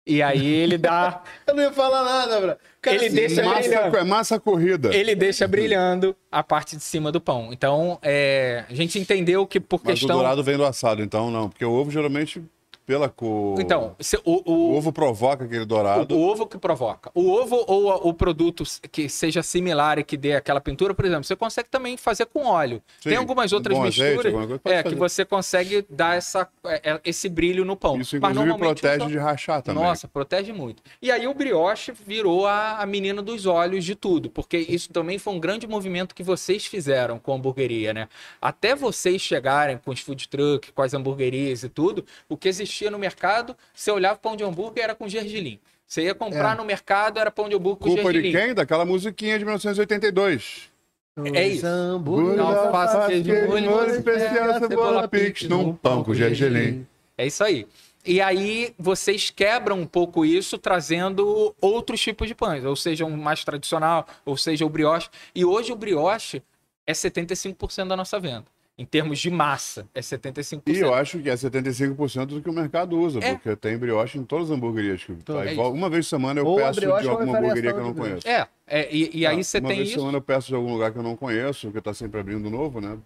E aí ele dá, Eu não ia falar nada, bro. Cara, Ele assim, deixa massa- brilhando. É massa corrida. ele deixa brilhando a parte de cima do pão. Então, é, a gente entendeu que por Mas o questão dourado vem do assado, então não. Porque o ovo geralmente, pela cor. Então, se- o, O o, ovo provoca aquele o, dourado. o ovo que provoca. O ovo ou a- o produto que seja similar e que dê aquela pintura, por exemplo, você consegue também fazer com óleo. Sim, Tem algumas um outras azeite, misturas pode é, que você consegue dar essa, é, é, esse brilho no pão. Isso, Mas inclusive, normalmente protege usa- de rachar também. Nossa, protege muito. E aí o brioche virou a, a menina dos olhos de tudo, porque isso também foi um grande movimento que vocês fizeram com a hamburgueria, né? Até vocês chegarem com os food truck, com as hamburguerias e tudo, o que existia no mercado, você olhava pão de hambúrguer era com gergelim. Você ia comprar É. no mercado, era pão de hambúrguer com Culpa de quem? Daquela musiquinha de 1982. É isso. Hambúrguer, Não, faça queijo molho, molho especial, especial, cebola pix, num pão com gergelim. É isso aí. E aí vocês quebram um pouco isso trazendo outros tipos de pães, ou seja, um mais tradicional, ou seja, o brioche. E hoje o brioche é 75% da nossa venda. Em termos de massa, é 75%. E eu acho que é 75% do que o mercado usa, É. porque tem brioche em todas as hamburguerias. Que Então, é isso. uma vez por semana eu Ou peço de a alguma hamburgueria que eu não de conheço. É, é, e, e aí Ah, você uma tem vez por isso. semana eu peço de algum lugar que eu não conheço, porque tá sempre abrindo novo, né?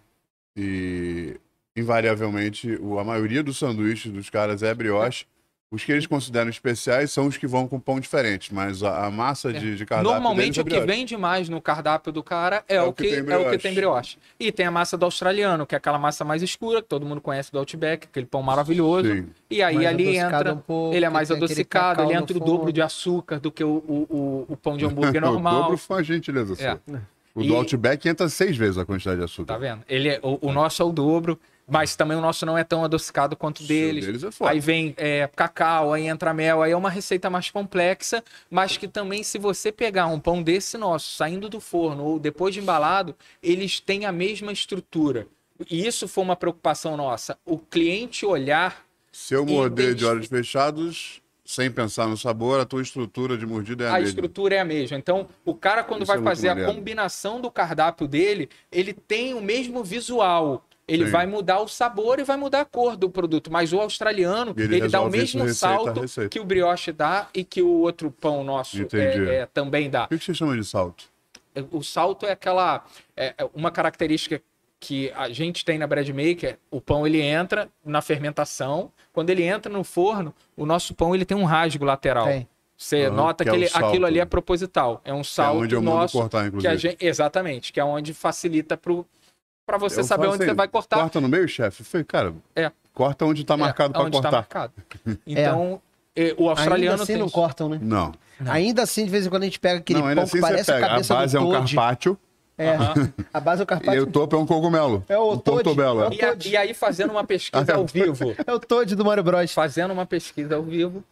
E invariavelmente a maioria dos sanduíches dos caras é brioche. Os que eles consideram especiais são os que vão com pão diferente, mas a, a massa de, de cardápio Normalmente deles é o que vende mais no cardápio do cara é, o que, tem é o que brioche. tem brioche. E tem a massa do australiano, que é aquela massa mais escura, que todo mundo conhece do Outback, aquele pão maravilhoso. Sim. E aí Mais ali entra. um pouco, ele é mais adocicado, ele entra o fundo. dobro de açúcar do que o, o, o, o pão de hambúrguer o normal. dobro foi uma gentileza. É. O E- do Outback entra seis vezes a quantidade de açúcar. Tá vendo? Ele é, o, o nosso é o dobro, mas também o nosso não é tão adocicado quanto o deles. deles é. Aí vem é, cacau, aí entra mel, aí é uma receita mais complexa, mas que também, se você pegar um pão desse nosso, saindo do forno ou depois de embalado, eles têm a mesma estrutura. E isso foi uma preocupação nossa. O cliente olhar. Se eu morder de olhos fechados, sem pensar no sabor, a tua estrutura de mordida é a, a mesma. estrutura é a mesma. Então, o cara, quando Isso vai é fazer a maneiro. combinação do cardápio dele, ele tem o mesmo visual. Ele Sim. vai mudar o sabor e vai mudar a cor do produto. Mas o australiano, ele ele, dá o mesmo receita salto receita. que o brioche dá e que o outro pão nosso é, é, também dá. O que você chama de salto? O salto é aquela é, é uma característica que a gente tem na bread maker. O pão ele entra na fermentação. Quando ele entra no forno, o nosso pão ele tem um rasgo lateral. Tem. Você Aham, nota que que, é o ele- salto. aquilo ali é proposital. É um é salto onde eu mando nosso cortar, que inclusive. a gente, exatamente, que é onde facilita para você Eu saber onde assim, você vai cortar. Corta no meio, chefe? Falei, cara, É. corta onde tá É, marcado pra onde tá cortar. marcado. Então, eh, o Ainda australiano assim tem não cortam, né? Não. Não. Ainda assim, de vez em quando a gente pega aquele não, ainda pão assim que parece a pega. A cabeça base é do um Toad. carpaccio. É, Aham. a base é o E carpaccio. o topo é um cogumelo. É o um Toad. portobello. É é. o E, a- e aí, fazendo uma pesquisa ao vivo, É o Toad do Mario Bros. fazendo uma pesquisa ao vivo,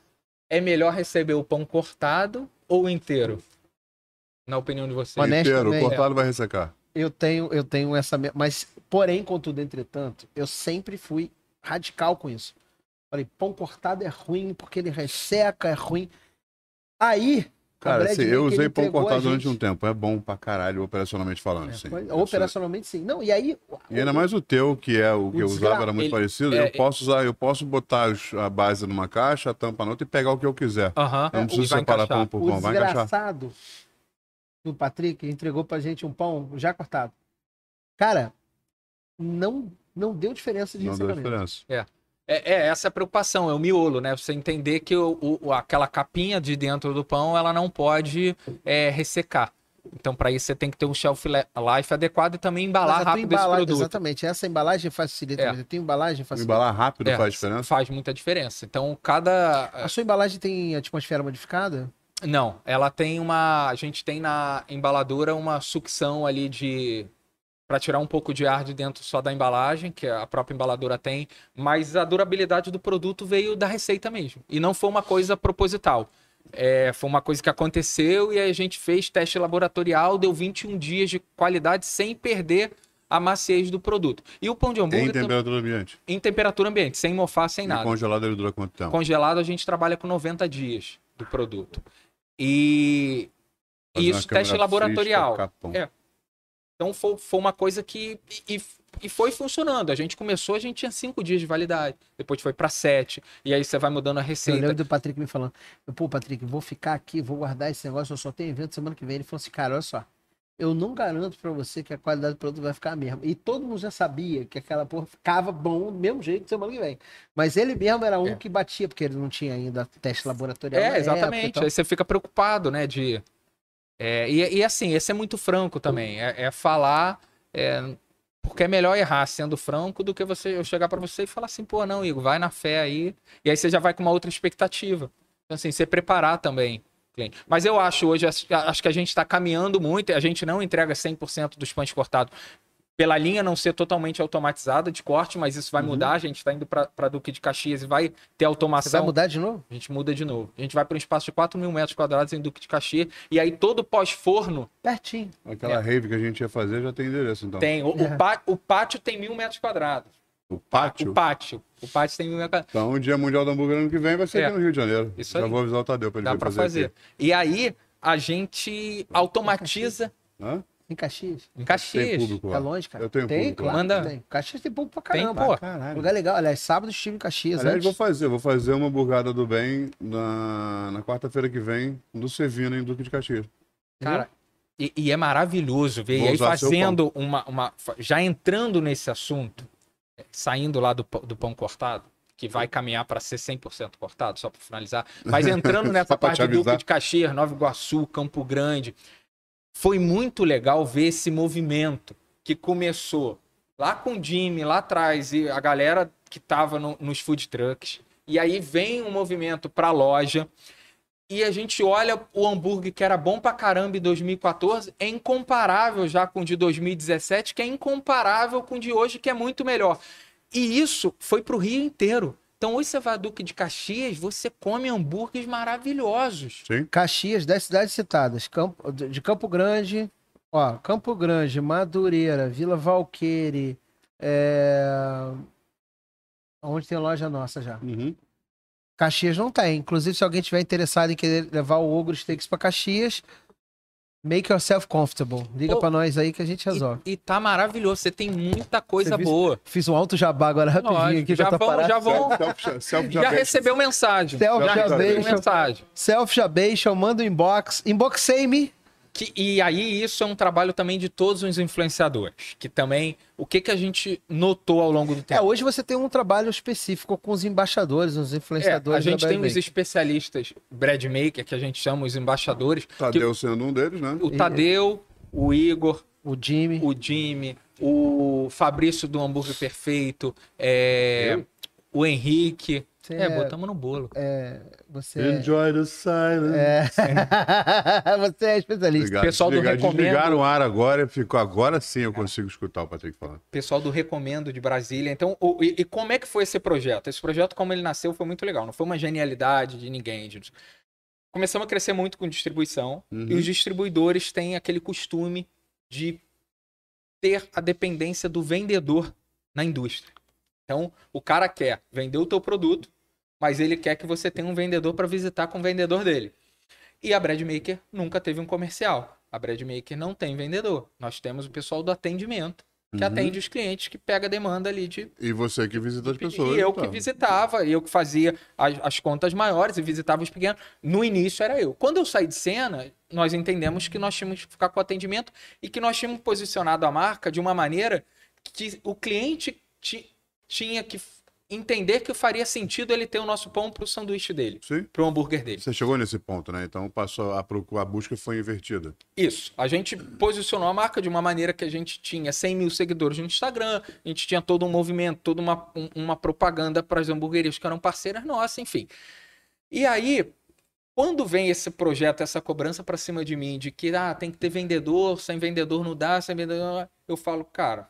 é melhor receber o pão cortado ou inteiro? Na opinião de vocês. Honesto Inteiro, cortado vai ressecar. Eu tenho, eu tenho essa. Mas, porém, contudo, entretanto, eu sempre fui radical com isso. Falei, pão cortado é ruim porque ele resseca, é ruim. Aí. Cara, assim, eu usei pão cortado durante um tempo. É bom pra caralho, operacionalmente falando. É, sim. sou- operacionalmente, sim. Não, e aí. E ainda mais o teu, que é o que O eu desgra- usava, era muito ele- parecido. é, eu posso usar, eu posso botar a base numa caixa, a tampa na outra e pegar o que eu quiser. Aham. Eu não E preciso vai separar encaixar. pão por O pão, vai encaixar. desgraçado do Patrick entregou pra gente um pão já cortado. Cara, não, não deu diferença de Não deu diferença. É, é essa a preocupação, é o miolo, né? Você entender que o, o- aquela capinha de dentro do pão, ela não pode é, ressecar. Então, para isso, você tem que ter um shelf life adequado e também embalar rápido esse embalagem- produto. Exatamente, essa embalagem facilita. É. Tua embalagem facilita. Embalar rápido É, faz diferença? Faz muita diferença. Então, cada. A sua embalagem tem atmosfera modificada? Não, ela tem uma. A gente tem na embaladora uma sucção ali de. Para tirar um pouco de ar de dentro só da embalagem, que a própria embaladora tem, mas a durabilidade do produto veio da receita mesmo. E não foi uma coisa proposital. É, foi uma coisa que aconteceu e a gente fez teste laboratorial, deu 21 dias de qualidade sem perder a maciez do produto. E o pão de Em hambúrguer tam- temperatura ambiente. em temperatura ambiente, sem mofar, sem E nada. congelado ele dura quanto tempo? Congelado a gente trabalha com 90 dias do produto. E isso, teste câmera laboratorial. É. Então foi, foi uma coisa que. E, e foi funcionando. A gente começou, a gente tinha cinco dias de validade. Depois foi para sete. E aí você vai mudando a Eu receita. lembro do Patrick me falando, pô, Patrick, vou ficar aqui, vou guardar esse negócio, eu só tenho evento semana que vem. Ele falou assim, cara, olha só, eu não garanto pra você que a qualidade do produto vai ficar a mesma. E todo mundo já sabia que aquela porra ficava bom do mesmo jeito semana que vem. Mas ele mesmo era um É. que batia, porque ele não tinha ainda teste laboratorial. É, época exatamente. tal. Aí você fica preocupado, né? De. É, e, e assim, esse é muito franco também. É, é falar. é, porque é melhor errar sendo franco do que você eu chegar pra você e falar assim, pô, não, Igor, vai na fé aí. E aí você já vai com uma outra expectativa. Então, assim, você preparar também. O cliente. Mas eu acho hoje, acho que a gente está caminhando muito, e a gente não entrega 100% dos pães cortados pela linha não ser totalmente automatizada de corte, mas isso vai Uhum. mudar. A gente está indo para Duque de Caxias e vai ter Você automação. vai mudar de novo? A gente muda de novo. A gente vai para um espaço de 4 mil metros quadrados em Duque de Caxias. E aí todo pós-forno Pertinho. Aquela É. rave que a gente ia fazer já tem endereço, então. tem. O, o É. pá- o pátio tem mil metros quadrados. O pátio. O pátio. O pátio tem. Então, o Dia Mundial do Hambúrguer ano que vem vai ser É. aqui no Rio de Janeiro. Isso Já aí. vou avisar o Tadeu pra ele Dá vir para fazer. fazer. aqui. E aí a gente automatiza Hã? Em Caxias. em Tem Caxias. público É lá. longe, cara. Eu tenho tem, público claro. Manda- Tem. Caxias tem público pra Tem, caramba. pô. Caralho. Lugar legal. Aliás, sábado estive em Caxias. Aliás, antes. vou fazer. Vou fazer uma burgada do bem na, na quarta-feira que vem, no Sevina, em Duque de Caxias. Cara, e, e é maravilhoso ver. Vou E aí fazendo uma, uma. Já entrando nesse assunto, saindo lá do, pão- do pão cortado, que vai caminhar para ser 100% cortado, só para finalizar. Mas entrando nessa parte te de Duque de Caxias, Nova Iguaçu, Campo Grande, foi muito legal ver esse movimento que começou lá com o Jimmy, lá atrás, e a galera que tava no- nos food trucks. E aí vem um movimento para a loja. E a gente olha o hambúrguer que era bom pra caramba em 2014, é incomparável já com o de 2017, que é incomparável com o de hoje, que é muito melhor. E isso foi pro Rio inteiro. Então hoje você vai a Duque de Caxias, você come hambúrgueres maravilhosos. Sim? Caxias, 10 cidades citadas. Campo, de Campo Grande, ó, Campo Grande, Madureira, Vila Valqueire, é... onde tem loja nossa já. Uhum. Caxias não tem. Inclusive, se alguém tiver interessado em querer levar o Ogro Steaks pra Caxias, make yourself comfortable. Liga Pô, pra nós aí que a gente resolve. E, e tá maravilhoso, você tem muita coisa Você viu- boa. Fiz um alto jabá agora rapidinho Lógico, aqui. já Já, tá vão, parado. já vão. Self, self Já recebeu mensagem. Self já recebeu mensagem. Self Jabation, manda um inbox. Inboxei-me. Que- e aí isso é um trabalho também de todos os influenciadores, que também o que que a gente notou ao longo do É, tempo. hoje você tem um trabalho específico com os embaixadores, os É, influenciadores. a gente tem os especialistas bread maker que a gente chama os embaixadores, Tadeu sendo um deles, né? o Tadeu, o Igor, O Jimmy. o Jimmy, o Fabrício do hambúrguer perfeito, é, o Henrique, Você É, botamos no bolo. Você é, Enjoy the silence. é... você é especialista. Obrigado. Pessoal do Desligar- Recomendo- Desligaram o ar agora, ficou agora sim eu consigo escutar o Patrick falando. pessoal do Recomendo de Brasília. Então, o- e, e como é que foi esse projeto? Esse projeto, como ele nasceu, foi muito legal. Não foi uma genialidade de ninguém. de- Começamos a crescer muito com distribuição. Uhum. E os distribuidores têm aquele costume de ter a dependência do vendedor na indústria. Então, o cara quer vender o teu produto, mas ele quer que você tenha um vendedor para visitar com o vendedor dele. E a Breadmaker nunca teve um comercial. A Breadmaker não tem vendedor. Nós temos o pessoal do atendimento, que Uhum. atende os clientes, que pega a demanda ali de E você que visita as pessoas. e eu então. que visitava, e eu que fazia as, as contas maiores e visitava os pequenos. No início era eu. Quando eu saí de cena, nós entendemos que nós tínhamos que ficar com o atendimento e que nós tínhamos posicionado a marca de uma maneira que o cliente ti- tinha que entender que faria sentido ele ter o nosso pão para o sanduíche dele, para o hambúrguer dele. Você chegou nesse ponto, né? Então passou a, a busca foi invertida. Isso. A gente posicionou a marca de uma maneira que a gente tinha 100 mil seguidores no Instagram, a gente tinha todo um movimento, toda uma, um- uma propaganda para as hamburguerias que eram parceiras nossas, enfim. E aí, quando vem esse projeto, essa cobrança para cima de mim, de que ah, tem que ter vendedor, sem vendedor não dá, sem vendedor não dá, eu falo, cara,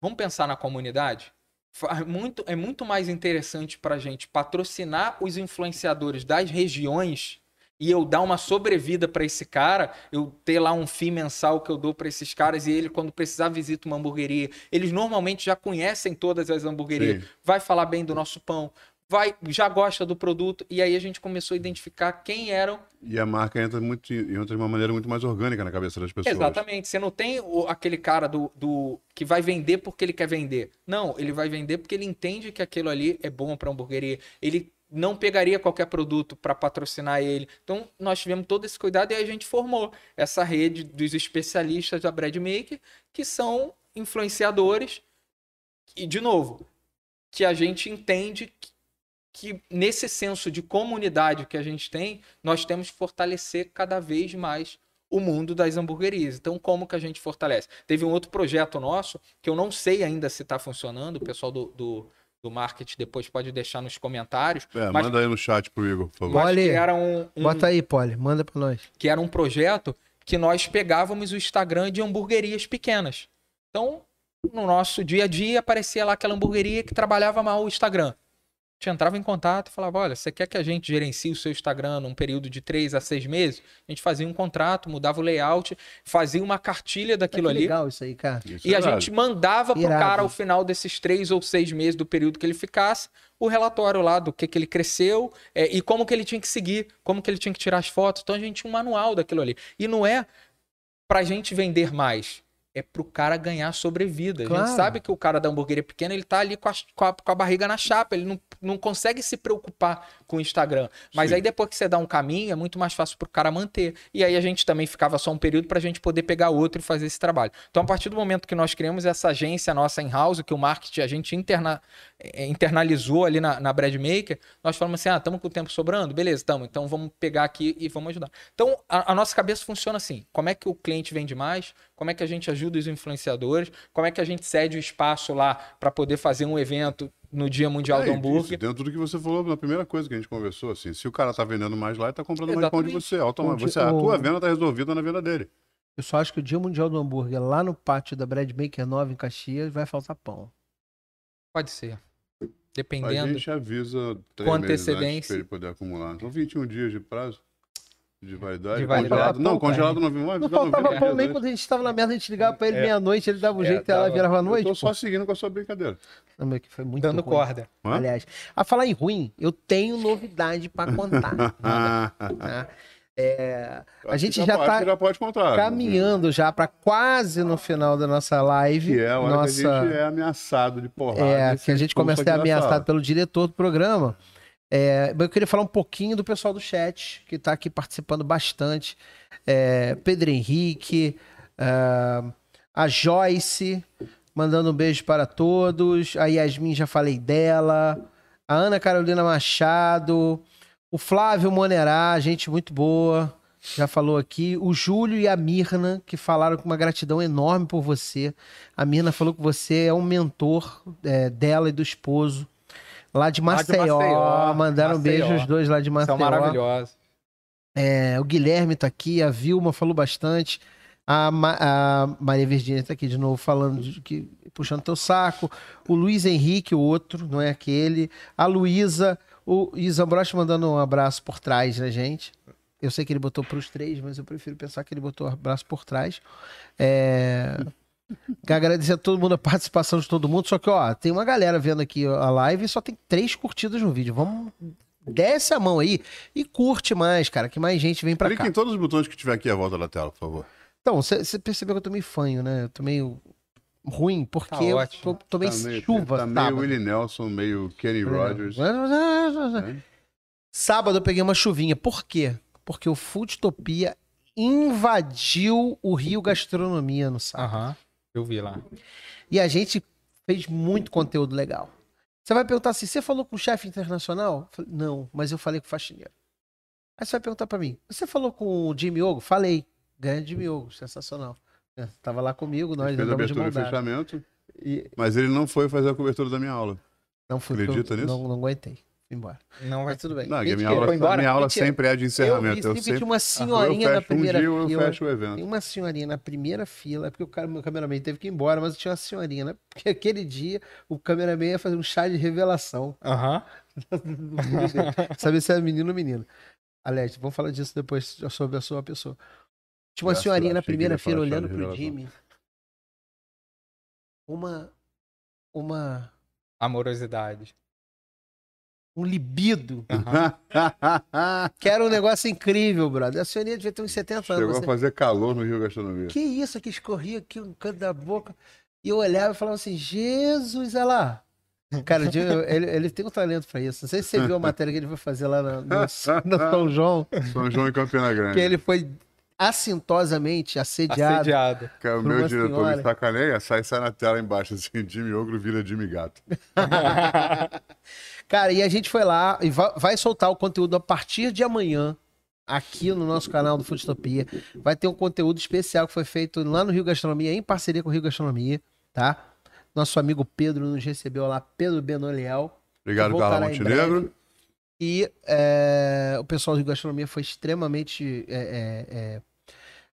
vamos pensar na comunidade? Fa- Muito, é muito mais interessante para a gente patrocinar os influenciadores das regiões e eu dar uma sobrevida para esse cara, eu ter lá um FII mensal que eu dou para esses caras e ele, quando precisar, visita uma hamburgueria. Eles normalmente já conhecem todas as hamburguerias, Sim. vai falar bem do nosso pão, vai já gosta do produto. E aí a gente começou a identificar quem eram E a marca entra, muito, entra de uma maneira muito mais orgânica na cabeça das pessoas. Exatamente. Você não tem o- aquele cara do, do que vai vender porque ele quer vender. Não, ele vai vender porque ele entende que aquilo ali é bom para hamburgueria. Ele não pegaria qualquer produto para patrocinar ele. Então, nós tivemos todo esse cuidado e aí a gente formou essa rede dos especialistas da Bread Maker, que são influenciadores. E, de novo, que a gente entende que, que nesse senso de comunidade que a gente tem, nós temos que fortalecer cada vez mais o mundo das hamburguerias. Então, como que a gente fortalece? Teve um outro projeto nosso, que eu não sei ainda se está funcionando, o pessoal do, do, do marketing depois pode deixar nos comentários, É, mas manda aí no chat pro Igor, por favor. Olha, era um, um- Bota aí, Poli, manda pra nós. que era um projeto que nós pegávamos o Instagram de hamburguerias pequenas. Então, no nosso dia a dia, aparecia lá aquela hamburgueria que trabalhava mal o Instagram. A gente entrava em contato e falava: olha, você quer que a gente gerencie o seu Instagram num período de três a seis meses? A gente fazia um contrato, mudava o layout, fazia uma cartilha daquilo Que ali. legal isso aí, cara. Isso E é a verdade. gente mandava pro Irado. cara ao final desses três ou seis meses do período que ele ficasse, o relatório lá do que, que ele cresceu é, e como que ele tinha que seguir, como que ele tinha que tirar as fotos. Então a gente tinha um manual daquilo ali. E não é pra gente vender mais. É pro cara ganhar sobrevida. A Claro. gente sabe que o cara da hamburgueria pequena, ele tá ali com a, com a- com a barriga na chapa. Ele não, não consegue se preocupar com o Instagram. Mas Sim. aí depois que você dá um caminho, é muito mais fácil pro cara manter. E aí a gente também ficava só um período pra gente poder pegar outro e fazer esse trabalho. Então, a partir do momento que nós criamos essa agência nossa in-house, que o marketing a gente interna, eh, internalizou ali na, na Bread Maker, nós falamos assim: ah, estamos com o tempo sobrando? Beleza, estamos. Então vamos pegar aqui e vamos ajudar. Então, a, a nossa cabeça funciona assim: como é que o cliente vende mais? Como é que a gente ajuda os influenciadores? Como é que a gente cede o espaço lá para poder fazer um evento no Dia Mundial do É, Hambúrguer? Isso, dentro do que você falou na primeira coisa que a gente conversou, assim, se o cara tá vendendo mais lá, ele tá comprando mais pão de Exatamente. você. Automa- O di- você a tua venda tá resolvida na venda dele. Eu só acho que o Dia Mundial do Hambúrguer, lá no pátio da Bread Maker 9 em Caxias, vai faltar pão. Pode ser. A Dependendo. gente avisa três Com meses antes antecedência. pra ele poder acumular. São 21 dias de prazo de validade. De validade. Congelado, não, congelado não viu mais. Não faltava 90 pão nem quando a gente tava na merda, a gente ligava pra ele É. meia-noite, ele dava um É, jeito, ela dava- virava a Eu noite. tô pô. só seguindo com a sua brincadeira. Não, meu, que foi muito Dando ruim. corda. Hã? Aliás, a falar em ruim, eu tenho novidade pra contar. tá? É, a gente já pode, tá já pode contar. caminhando já pra quase no final da nossa live. Que é a nossa, que a gente é ameaçado de porrada. É, e que a gente começa a ser ameaçado pelo diretor do programa. É, eu queria falar um pouquinho do pessoal do chat, que está aqui participando bastante. É, Pedro Henrique, é, a Joyce, mandando um beijo para todos. A Yasmin, já falei dela. A Ana Carolina Machado. O Flávio Monerá, gente muito boa. Já falou aqui. O Júlio e a Mirna, que falaram com uma gratidão enorme por você. A Mirna falou que você é um mentor é, dela e do esposo. Lá de Lá de Maceió. Maceió, Mandaram um beijo Maceió. os dois lá de Maceió. São maravilhosos. É, o Guilherme tá aqui, a Vilma falou bastante. A, Ma- a Maria Virgínia tá aqui de novo falando, de que, puxando teu saco. O Luiz Henrique, o outro, não é aquele. A Luísa, o Isambroche mandando um abraço por trás, né, gente? Eu sei que ele botou pros três, mas eu prefiro pensar que ele botou abraço por trás. É... Quero Agradecer a todo mundo a participação de todo mundo. Só que, ó, tem uma galera vendo aqui a live e só tem três curtidas no vídeo. Vamos. Desce a mão aí e curte mais, cara, que mais gente vem pra Clique cá. em todos os botões que tiver aqui à volta da tela, por favor. Então, você percebeu que eu tô meio fanho, né? Eu tô meio ruim, porque Tá eu tô, tô meio Tá meio, chuva. tá meio sábado. Willie Nelson, meio Kenny Rogers. né? Sábado eu peguei uma chuvinha. Por quê? Porque o Foodtopia invadiu o Rio Gastronomia no sábado. Aham. Eu vi lá. E a gente fez muito conteúdo legal. Você vai perguntar assim: você falou com o chefe internacional? Falei, não, mas eu falei com o faxineiro. Aí você vai perguntar pra mim: você falou com o Jimmy Ogo? Falei. Grande Jimmy Ogo, sensacional. É, tava lá comigo, nós Fez a andamos de abertura e fechamento, E mas ele não foi fazer a cobertura da minha aula. não fui Acredita eu nisso? Não, não aguentei. Embora. Não vai Mas tudo bem. Não, minha aula, embora? minha aula sempre é de Eu vi encerramento. Eu, sempre sempre tinha uma eu senhorinha na um primeira dia eu fila. fecho o evento. Tem uma senhorinha na primeira fila, é porque o cara, meu cameraman teve que ir embora, mas tinha uma senhorinha, né? Porque aquele dia o cameraman ia fazer um chá de revelação. Aham. dele. Saber se é menino ou menina. Alex, vamos falar disso depois sobre a sua pessoa. Tinha uma Graças, senhorinha na que ele primeira fila olhando pro. Jimmy. Uma. Uma. Amorosidade. Um libido. Aham. Que era um negócio incrível, brother. A senhorinha devia ter uns 70 anos. Chegou você- a fazer calor no Rio Gastronomia. Que isso que escorria aqui no canto da boca. E eu olhava e falava assim, Jesus, olha lá. Cara, o ele, ele tem um talento pra isso. Não sei se você viu a matéria que ele foi fazer lá no, no- no São João, São João e Campina Grande. que ele foi assintosamente assediado. Assediado. Cara, o por meu diretor senhora. me sacaneia, sai, sai na tela embaixo assim, Jimmy Ogro vira Jimmy Gato. Cara, e a gente foi lá e va- vai soltar o conteúdo a partir de amanhã aqui no nosso canal do Foodtopia. Vai ter um conteúdo especial que foi feito lá no Rio Gastronomia, em parceria com o Rio Gastronomia, tá? Nosso amigo Pedro nos recebeu lá, Pedro Benoliel. Obrigado, Carla Montenegro. E é, o pessoal do Rio Gastronomia foi extremamente é, é, é,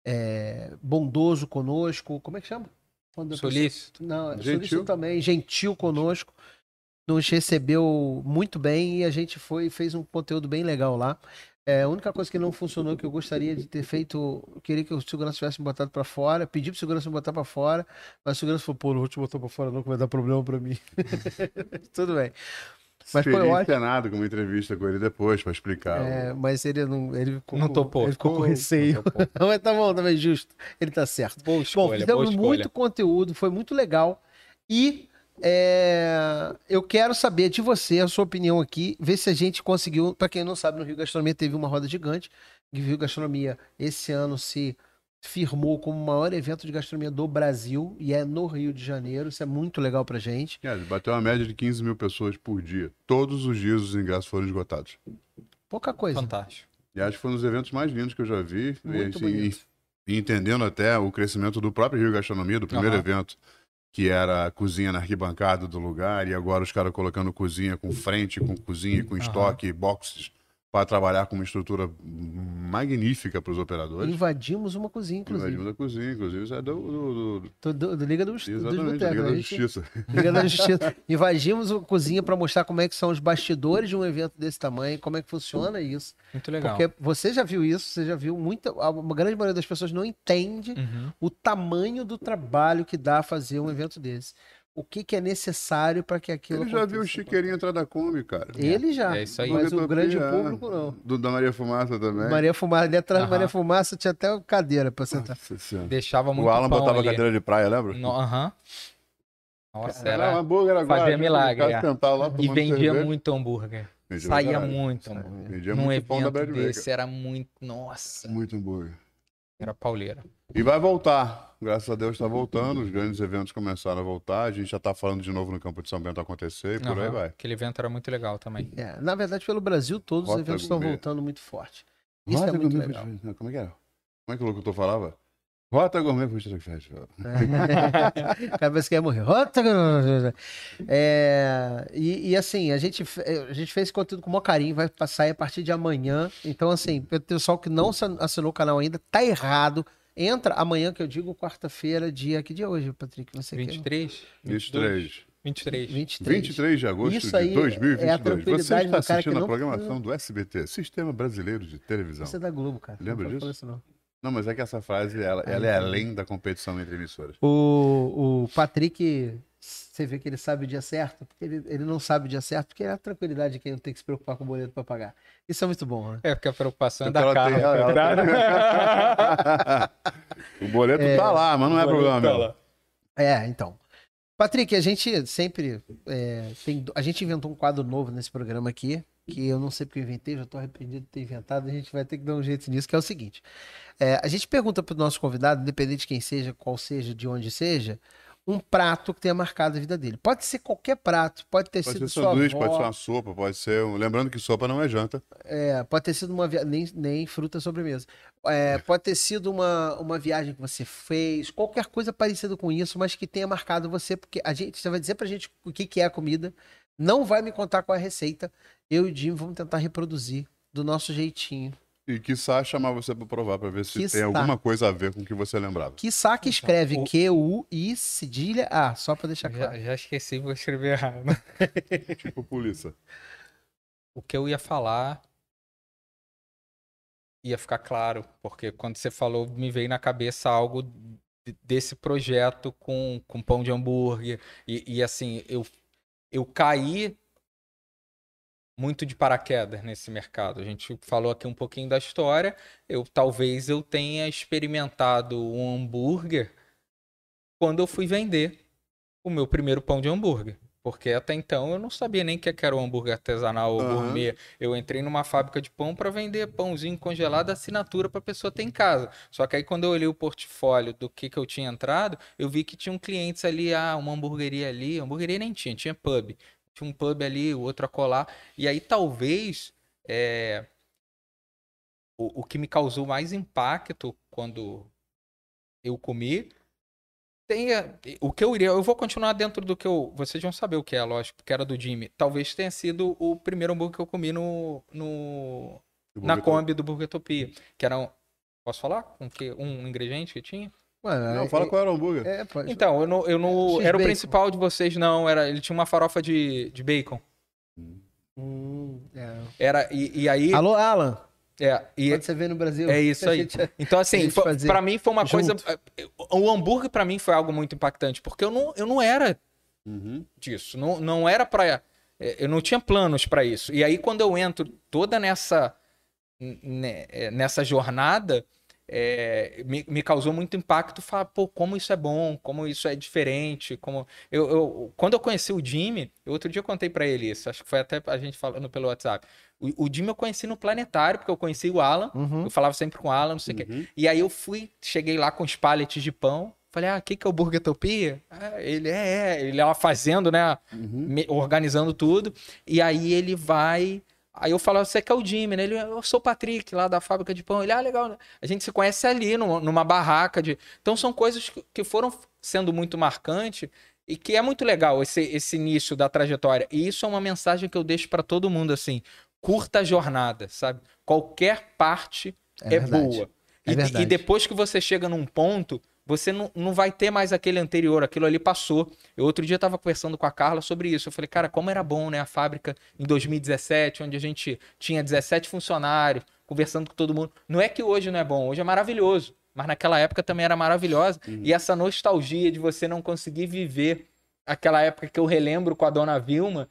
é, bondoso conosco. Como é que chama? Quando Solícito. Não, Gentil. gentil também, gentil conosco. Nos recebeu muito bem e a gente foi fez um conteúdo bem legal lá. É, a única coisa que não funcionou que eu gostaria de ter feito, eu queria que o segurança tivesse me botado pra fora, pedi pro segurança me botar pra fora, mas o segurança falou, pô, não vou te botar pra fora não, que vai dar problema pra mim. Tudo bem. Mas foi ótimo. encenado com uma entrevista com ele depois pra explicar. É, mas ele não, ele ficou, Não com- topou. Ele ficou com Não receio. topou. mas tá bom, também justo. Ele tá certo. Boa Bom, escolha, boa fizemos muito conteúdo, foi muito legal. E é, eu quero saber de você, a sua opinião aqui, ver se a gente conseguiu. Para quem não sabe, no Rio Gastronomia teve uma roda gigante. O Rio Gastronomia esse ano se firmou como o maior evento de gastronomia do Brasil e é no Rio de Janeiro. Isso é muito legal pra gente. É, bateu uma média de 15 mil pessoas por dia. Todos os dias os ingressos foram esgotados. Pouca coisa. Fantástico. E acho que foi um dos eventos mais lindos que eu já vi. Muito e, assim, bonito. e entendendo até o crescimento do próprio Rio Gastronomia, do primeiro Aham. evento, que era a cozinha na arquibancada do lugar, e agora os caras colocando cozinha com frente, com cozinha, com estoque, boxes, para trabalhar com uma estrutura magnífica para os operadores. Invadimos uma cozinha, inclusive. Invadimos a cozinha, inclusive, isso é do, do- do- Do, do- do Liga dos, dos exatamente, Botecos. Liga né? da gente- Justiça. Liga da Justiça. Invadimos a cozinha para mostrar como é que são os bastidores de um evento desse tamanho, como é que funciona isso. Muito legal. Porque você já viu isso, você já viu muita. a- Uma grande maioria das pessoas não entende Uhum. o tamanho do trabalho que dá fazer um evento desse. O que, que é necessário para que aquilo Ele já viu o aconteça. Chiqueirinho entrar da Kombi, cara. Ele já. É isso aí. Mas o grande é. público não. Do, da Maria Fumaça também. Maria Fumaça, ali atrás da. Maria Fumaça tinha até cadeira para sentar. Nossa. Deixava muito O Alan botava ali. cadeira de praia, lembra? No- Aham. Nossa, Era era... um hambúrguer agora. fazia gente milagre, é. lá E vendia cerveja. muito hambúrguer. Vendia Saía caralho. muito hambúrguer. Vendia Num muito pão da evento desse era muito... Nossa, Muito hambúrguer. Era pauleira. E vai voltar. Graças a Deus está voltando. Os grandes eventos começaram a voltar. A gente já está falando de novo no Campo de São Bento acontecer e por aí vai. Aquele evento era muito legal também. É, na verdade, pelo Brasil, todos os Rota eventos estão Gourmet. voltando muito forte. Isso é muito Gourmet legal. Festival. Como é que era? Como é que o locutor falava? Rota Gourmet Food Truck Festival. Cabeça que ia morrer. Rota- É, e, e assim, a gente, a gente fez esse conteúdo com o maior carinho, vai passar a partir de amanhã. Então, assim, o pessoal que não assin- assinou o canal ainda, tá errado. Entra amanhã, que eu digo quarta-feira, dia. Que dia é hoje, Patrick? Não sei o que. 23? 23. 23. 23. 23 de agosto Isso aí de 2022. é a Você tranquilidade está do cara que assistindo a não- programação do SBT, Sistema Brasileiro de Televisão. Você é da Globo, cara. Lembra Não disso? não. Não, mas é que essa frase, ela, ela é além da competição entre emissoras. O, o Patrick, você vê que ele sabe o dia certo, porque ele, ele não sabe o dia certo, porque é a tranquilidade de quem não tem que se preocupar com o boleto pra pagar. Isso é muito bom, né? É, porque a preocupação é da ela tem- ela tem- o boleto tá lá, mas não é problema meu. É, então. Patrick, a gente sempre é, tem. A gente inventou um quadro novo nesse programa aqui, que eu não sei porque eu inventei, já tô arrependido de ter inventado, a gente vai ter que dar um jeito nisso, que é o seguinte. É, a gente pergunta pro nosso convidado, independente de quem seja, qual seja, de onde seja, um prato que tenha marcado a vida dele. Pode ser qualquer prato, pode ter Pode sido ser sua sanduíche, avó, pode ser uma sopa, pode ser. um- Lembrando que sopa não é janta. É, pode ter sido uma viagem, nem, nem fruta sobremesa. É, pode ter sido uma, uma viagem que você fez, qualquer coisa parecida com isso, mas que tenha marcado você, porque a gente, você vai dizer pra gente o que, que é a comida, não vai me contar qual é a receita, eu e o Jim vamos tentar reproduzir do nosso jeitinho. E quiçá chamar você pra provar, pra ver se Quiçá. tem alguma coisa a ver com o que você lembrava. Que saque escreve o- Q-U-I cedilha A, só pra deixar Já, claro. já esqueci, vou escrever errado. Tipo polícia. O que eu ia falar ia ficar claro, porque quando você falou, me veio na cabeça algo de- desse projeto com, com pão de hambúrguer. E, e, assim, eu, eu caí muito de paraquedas nesse mercado. A gente falou aqui um pouquinho da história. Eu talvez eu tenha experimentado um hambúrguer quando eu fui vender o meu primeiro pão de hambúrguer. Porque até então eu não sabia nem o que era o hambúrguer artesanal ou Aham. gourmet. Eu entrei numa fábrica de pão para vender pãozinho congelado, assinatura para pessoa ter em casa. Só que aí quando eu olhei o portfólio do que, que eu tinha entrado, eu vi que tinham clientes ali, ah, uma hamburgueria ali, hamburgueria nem tinha, tinha pub. Tinha um pub ali, o outro a colar. E aí talvez é, o, o que me causou mais impacto quando eu comi tenha o que eu iria eu vou continuar dentro do que eu vocês vão saber o que é lógico que era do Jimmy. Talvez tenha sido o primeiro hambúrguer que eu comi no, no na Kombi do Burgertopia que era um, posso falar? Com que um ingrediente que tinha? Ué, Não, é- fala qual era o hambúrguer. é, pode- então eu não, eu não era o principal de vocês não era ele tinha uma farofa de, de bacon. Hum, é. era e, e aí Alô, Alan, é, e, quando você vê no Brasil. É isso aí. gente- Então, assim, pra mim foi uma coisa. junto. O hambúrguer, pra mim, foi algo muito impactante, porque eu não, eu não era Uhum. disso. Não, não era pra. é, Eu não tinha planos pra isso. E aí, quando eu entro toda nessa. né, é, nessa jornada. É, me, me causou muito impacto falar, pô, como isso é bom, como isso é diferente, como eu, eu- quando eu conheci o Jimmy, eu outro dia eu contei pra ele isso, acho que foi até a gente falando pelo WhatsApp. O, o Jimmy eu conheci no Planetário, porque eu conheci o Alan, Uhum. eu falava sempre com o Alan, não sei o quê. Uhum. E aí eu fui, cheguei lá com os pallets de pão. Falei, ah, o que, que é o Burgertopia? Ah, ele é, é, ele lá fazendo, né? Uhum. organizando tudo. E aí ele vai. Aí eu falo, você que é o Jimmy, né? Ele, eu sou o Patrick, lá da fábrica de pão. Ele, ah, legal. A gente se conhece ali, numa, numa barraca de. Então são coisas que, foram sendo muito marcantes e que é muito legal esse, esse início da trajetória. E isso é uma mensagem que eu deixo para todo mundo assim: curta a jornada, sabe? Qualquer parte É é, boa. É E- e depois que você chega num ponto, você não, não vai ter mais aquele anterior, aquilo ali passou. Eu outro dia estava conversando com a Carla sobre isso. Eu falei, cara, como era bom, né? A fábrica em 2017, onde a gente tinha 17 funcionários, conversando com todo mundo. Não é que hoje não é bom, hoje é maravilhoso. Mas naquela época também era maravilhosa. E essa nostalgia de você não conseguir viver aquela época que eu relembro com a dona Vilma,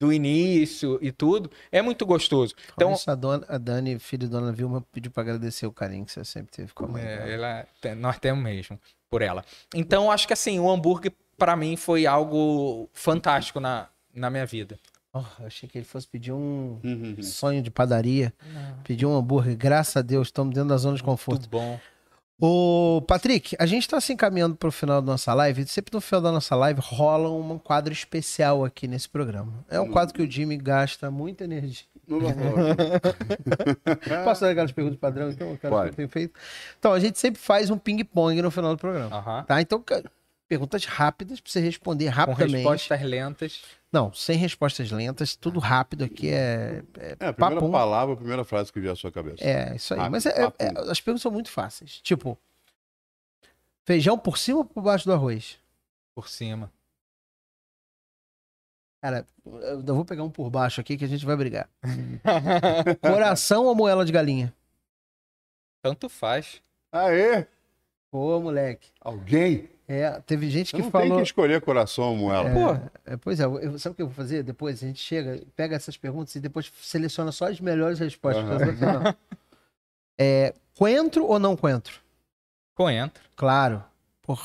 do início e tudo, é muito gostoso. Então, isso, a, dona, a Dani, filha de Dona Vilma, pediu pra agradecer o carinho que você sempre teve com a mãe. É, ela, nós temos mesmo por ela. Então, acho que assim, o hambúrguer pra mim foi algo fantástico na, na minha vida. Oh, eu achei que ele fosse pedir um Uhum. sonho de padaria, pedir um hambúrguer. Graças a Deus, estamos dentro da zona de conforto. Muito bom. Ô, Patrick, a gente tá se encaminhando pro final da nossa live. Sempre no final da nossa live rola um quadro especial aqui nesse programa. É um Hum. quadro que o Jimmy gasta muita energia. Posso dar aquelas perguntas padrão, então? Aquelas que eu tenho feito? Então, a gente sempre faz um ping-pong no final do programa. Aham. Tá? Então, perguntas rápidas pra você responder Com rapidamente. respostas lentas. Não, sem respostas lentas, tudo rápido aqui é. É, É, a primeira papum. palavra, a primeira frase que vier à sua cabeça. É, isso aí. Rápido, Mas é- é- é- as perguntas são muito fáceis. Tipo, feijão por cima ou por baixo do arroz? Por cima. Cara, eu vou pegar um por baixo aqui que a gente vai brigar. Coração ou moela de galinha? Tanto faz. Aê! Pô, moleque. Alguém? É, teve gente que não tem falou. que escolher coração moela. Pô, É, pois é, eu- sabe o que eu vou fazer depois? A gente chega, pega essas perguntas e depois seleciona só as melhores respostas. Não. É, coentro ou não coentro? coentro. Claro. Por...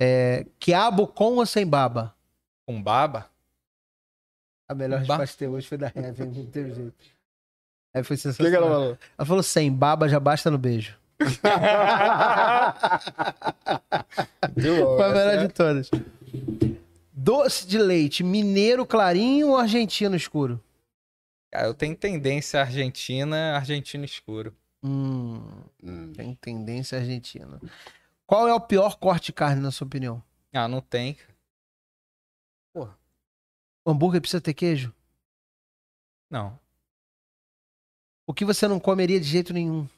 É, quiabo com ou sem baba? Com baba. A melhor Ba- resposta até hoje foi da Heaven, não teve jeito. Aí foi O que, que ela sensacional. falou? Ela falou sem baba já basta no beijo. Foi a melhor de todas. Doce de leite, mineiro clarinho ou argentino escuro? Cara, eu tenho tendência argentina, argentino escuro. Hum, Hum. tem tendência argentina. Qual é o pior corte de carne, na sua opinião? Ah, não tem. O hambúrguer precisa ter queijo? Não. O que você não comeria de jeito nenhum?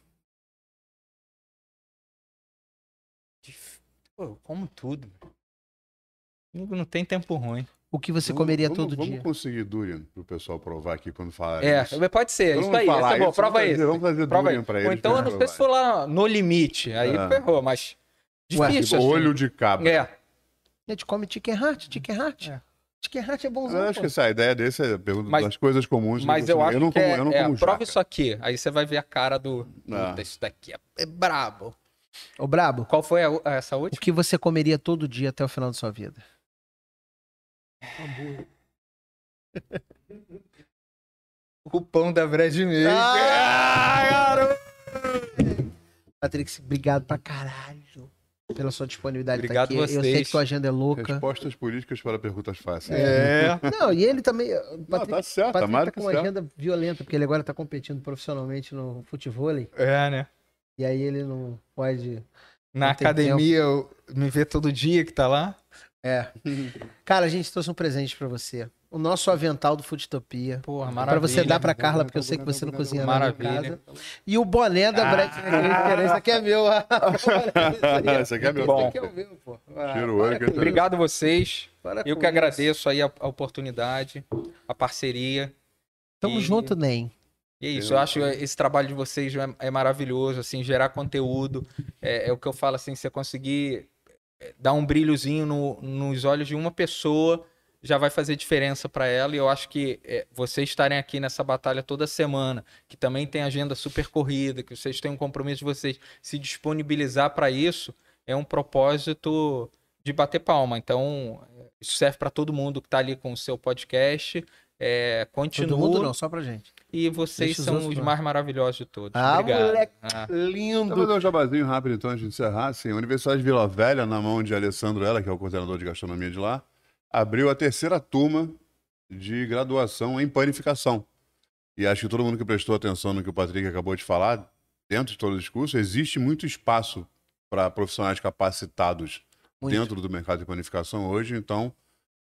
Pô, eu como tudo. Comigo Não tem tempo ruim. O que você Vamos- comeria vamos- todo vamos dia? conseguir durian pro pessoal provar aqui quando falar É, isso. pode ser. Vamos isso aí. falar é isso, Prova vamos isso. Vamos fazer Prova durian aí. pra eles. Ou então, eu não sei se for lá no limite. Aí É. ferrou, mas. Ué, Difícil, Tipo, assim. olho de cabra. É. A gente come chicken heart, chicken heart. É. Chicken heart é Eu bonzão, acho pô. que essa ideia desse é a pergunta Mas- das coisas comuns. Mas que eu acho não que como, é, eu não é, como prova jaca. isso aqui. Aí você vai ver a cara do. Ah. Puta, isso daqui é, é brabo. Ô, Brabo, Qual foi a, essa o última? que você comeria todo dia até o final da sua vida? O pão da Brad Milk. Ah, Patrick, obrigado pra caralho pela sua disponibilidade de Obrigado estar aqui. Eu sei vocês. que sua agenda é louca. Respostas políticas para perguntas fáceis. É. Não, e ele também. O Não, Patrick, tá certo, Patrick tá mais tá com uma certo. agenda violenta, porque ele agora tá competindo profissionalmente no futebol. É, né? E aí ele não pode. Na Não academia, eu me vê todo dia que tá lá. É. Cara, a gente trouxe um presente pra você. O nosso avental do Futopia. Porra, Pra maravilha. você dar pra Carla, porque eu sei que você não cozinha nada em Maravilha. casa. E o boné da Ah. Brett. Esse aqui é meu. Esse aqui é meu. Bom. Esse aqui é o meu, pô. Ah, para Obrigado vocês. para Eu que isso. agradeço aí a, a oportunidade, a parceria. Tamo E- junto, Nem. E é isso, eu acho esse trabalho de vocês é, é maravilhoso, assim, gerar conteúdo. É, é o que eu falo, assim, você conseguir é, dar um brilhozinho no- nos olhos de uma pessoa já vai fazer diferença para ela. E eu acho que é, vocês estarem aqui nessa batalha toda semana, que também tem agenda super corrida, que vocês têm um compromisso de vocês se disponibilizar para isso, é um propósito de bater palma. Então, é, isso serve para todo mundo que está ali com o seu podcast. É, continua. Todo mundo não, só pra gente. E vocês Deixa os são os lá. mais maravilhosos de todos. Ah, Obrigado. moleque. Ah, Vou Lindo. fazer um jabazinho rápido então, antes de encerrar. Assim, a Universidade de Vila Velha, na mão de Alessandro Ela, que é o coordenador de gastronomia de lá, abriu a terceira turma de graduação em panificação. E acho que todo mundo que prestou atenção no que o Patrick acabou de falar, dentro de todo o discurso, existe muito espaço para profissionais capacitados Muito. dentro do mercado de panificação hoje. Então,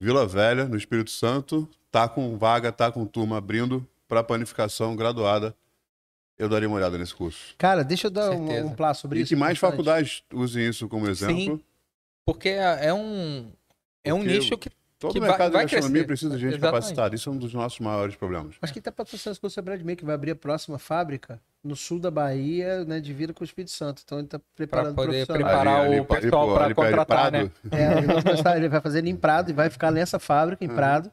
Vila Velha, no Espírito Santo, tá com vaga, tá com turma abrindo para panificação graduada. Eu daria uma olhada nesse curso. Cara, deixa eu dar um, um plá sobre E isso. que mais faculdades usem isso como exemplo. Porque é é um, é um nicho que. Todo Que mercado vai- de gastronomia crescer. precisa de gente Exatamente. capacitada. Isso é um dos nossos maiores problemas. Acho que tá patrocinando esse curso da Brad May, que vai abrir a próxima fábrica no sul da Bahia, né, de vira com o Espírito Santo. Então ele tá Para preparando poder profissionais. preparar Ali- ali- o pessoal ali- para perto de contratar, né? É, ele, vai começar- ele vai fazer ele em Prado e vai ficar nessa fábrica em Uhum. Prado.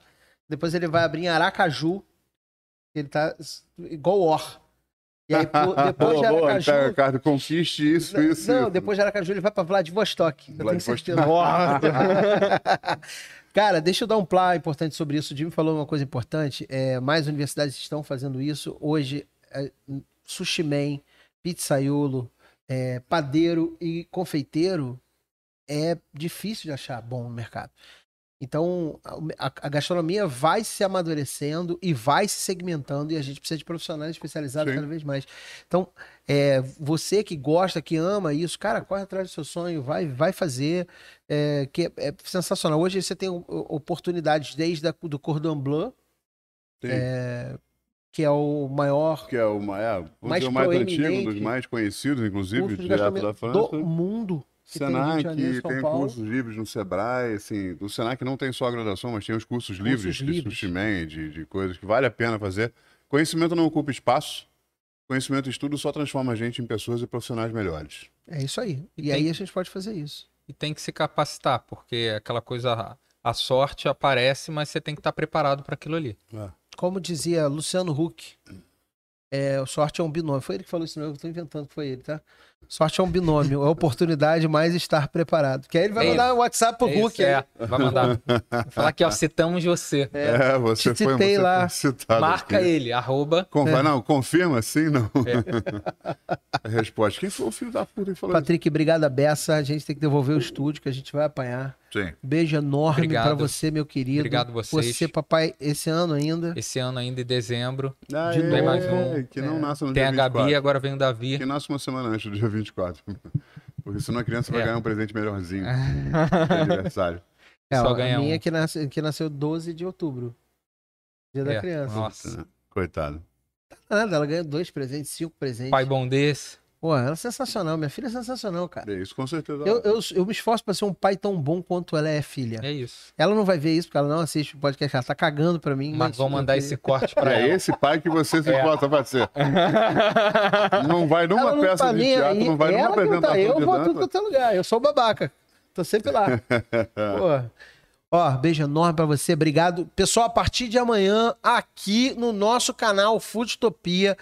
Depois ele vai abrir em Aracaju. Ele tá igual Or. E aí, pô, depois de Boa, boa, Aracaju. pega, Ricardo, conquiste isso, isso. não, isso. depois de Aracaju ele vai pra Vladivostok. Eu tenho Vladivostok. Cara, deixa eu dar um plá importante sobre isso. O Jimmy falou uma coisa importante. É, mais universidades estão fazendo isso. Hoje, é, sushi man, pizzaiolo, é, padeiro e confeiteiro é difícil de achar bom no mercado. Então, a, a gastronomia vai se amadurecendo e vai se segmentando e a gente precisa de profissionais especializados Sim. cada vez mais. Então, é, você que gosta, que ama isso, cara, corre atrás do seu sonho, vai, vai fazer, é, que é, é sensacional. Hoje você tem oportunidades desde a, do Cordon Bleu, Sim. que é o maior Que é o, é, Mais mais antigo, um dos mais conhecidos, inclusive, direto da França. do mundo. Que tem de Senac, Janeiro, São tem cursos livres no Sebrae, assim, o Senac não tem só a graduação, mas tem os cursos, livres de livres. sushi man, de, de coisas que vale a pena fazer. Conhecimento não ocupa espaço, conhecimento e estudo só transforma a gente em pessoas e profissionais melhores. É isso aí. E E, tem- aí a gente pode fazer isso. E tem que se capacitar, porque aquela coisa, a sorte aparece, mas você tem que estar preparado para aquilo ali. Como dizia Luciano Huck, é, sorte é um binômio. Foi ele que falou isso, não, eu tô inventando que foi ele, tá? Sorte é um binômio, é oportunidade mais estar preparado. Que aí ele vai É mandar um WhatsApp pro É Huck. isso, é, vai mandar. Falar aqui, ó, citamos você. É, você Te foi, citei você lá. foi citado. Marca aqui. ele, arroba. Com- É. Não, confirma sim, não. A resposta. Quem foi o filho da puta que falou Patrick, obrigado a beça. A gente tem que devolver o estúdio que a gente vai apanhar. Sim. Beijo enorme pra você, meu querido. Obrigado vocês. Você, papai, esse ano ainda. Esse ano ainda em dezembro. Ah, De é, novo. mais um. Que não É. nasce no Tem dia a 24. Gabi, agora vem o Davi. Que nasce uma semana antes do dia 24. Porque senão a criança vai É. ganhar um presente melhorzinho de aniversário. É, Só a ganha minha um. que, nasce, que nasceu 12 de outubro. Dia da É, criança. Nossa. Coitado. Nada, ela ganha dois presentes, cinco presentes. Pai bom desse. Pô, ela é sensacional. Minha filha é sensacional, cara. É isso, com certeza. Eu, eu, eu me esforço pra ser um pai tão bom quanto ela é filha. É isso. Ela não vai ver isso porque ela não assiste o podcast, ela tá cagando pra mim. Mas vou mandar esse corte pra É ela. esse pai que você se É. esforça pra ser. Não vai numa não peça tá de teatro, aí. não vai numa não apresentação tá. Eu de vou tudo dança. quanto é lugar. Eu sou o babaca. Tô sempre lá. Pô. Ó, beijo enorme pra você, obrigado. Pessoal, a partir de amanhã, aqui no nosso canal Foodtopia,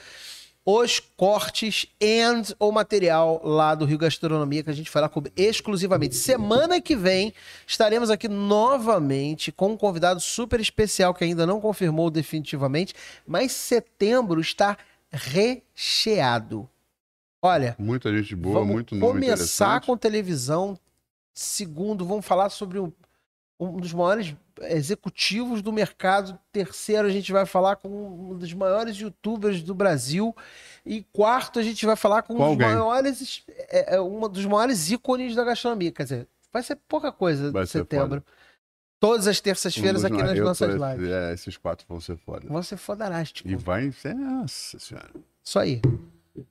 os cortes and o material lá do Rio Gastronomia que a gente vai lá cobrir exclusivamente. Semana que vem estaremos aqui novamente com um convidado super especial que ainda não confirmou definitivamente, mas setembro está recheado. Olha, Muita gente boa, vamos muito nome começar com televisão. Segundo, vamos falar sobre um, um dos maiores executivos do mercado. Terceiro, a gente vai falar com um dos maiores youtubers do Brasil. E quarto, a gente vai falar com, Com um dos maiores, é, é, um dos maiores ícones da gastronomia. Quer dizer, vai ser pouca coisa Vai de setembro. Todas as Um terças-feiras dos aqui nas nossas lives. É, esses quatro vão ser foda. Vão ser fodarástico. E vai ser. Nossa senhora. Isso aí.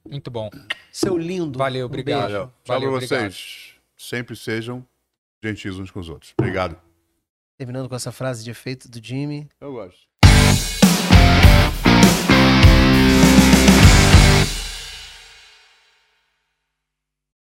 Muito bom. Seu lindo. Valeu, Um obrigado. beijo. Valeu. Tchau Valeu, obrigado. vocês. Sempre sejam gentis uns com os outros. Obrigado. Terminando com essa frase de efeito do Jimmy. Eu gosto.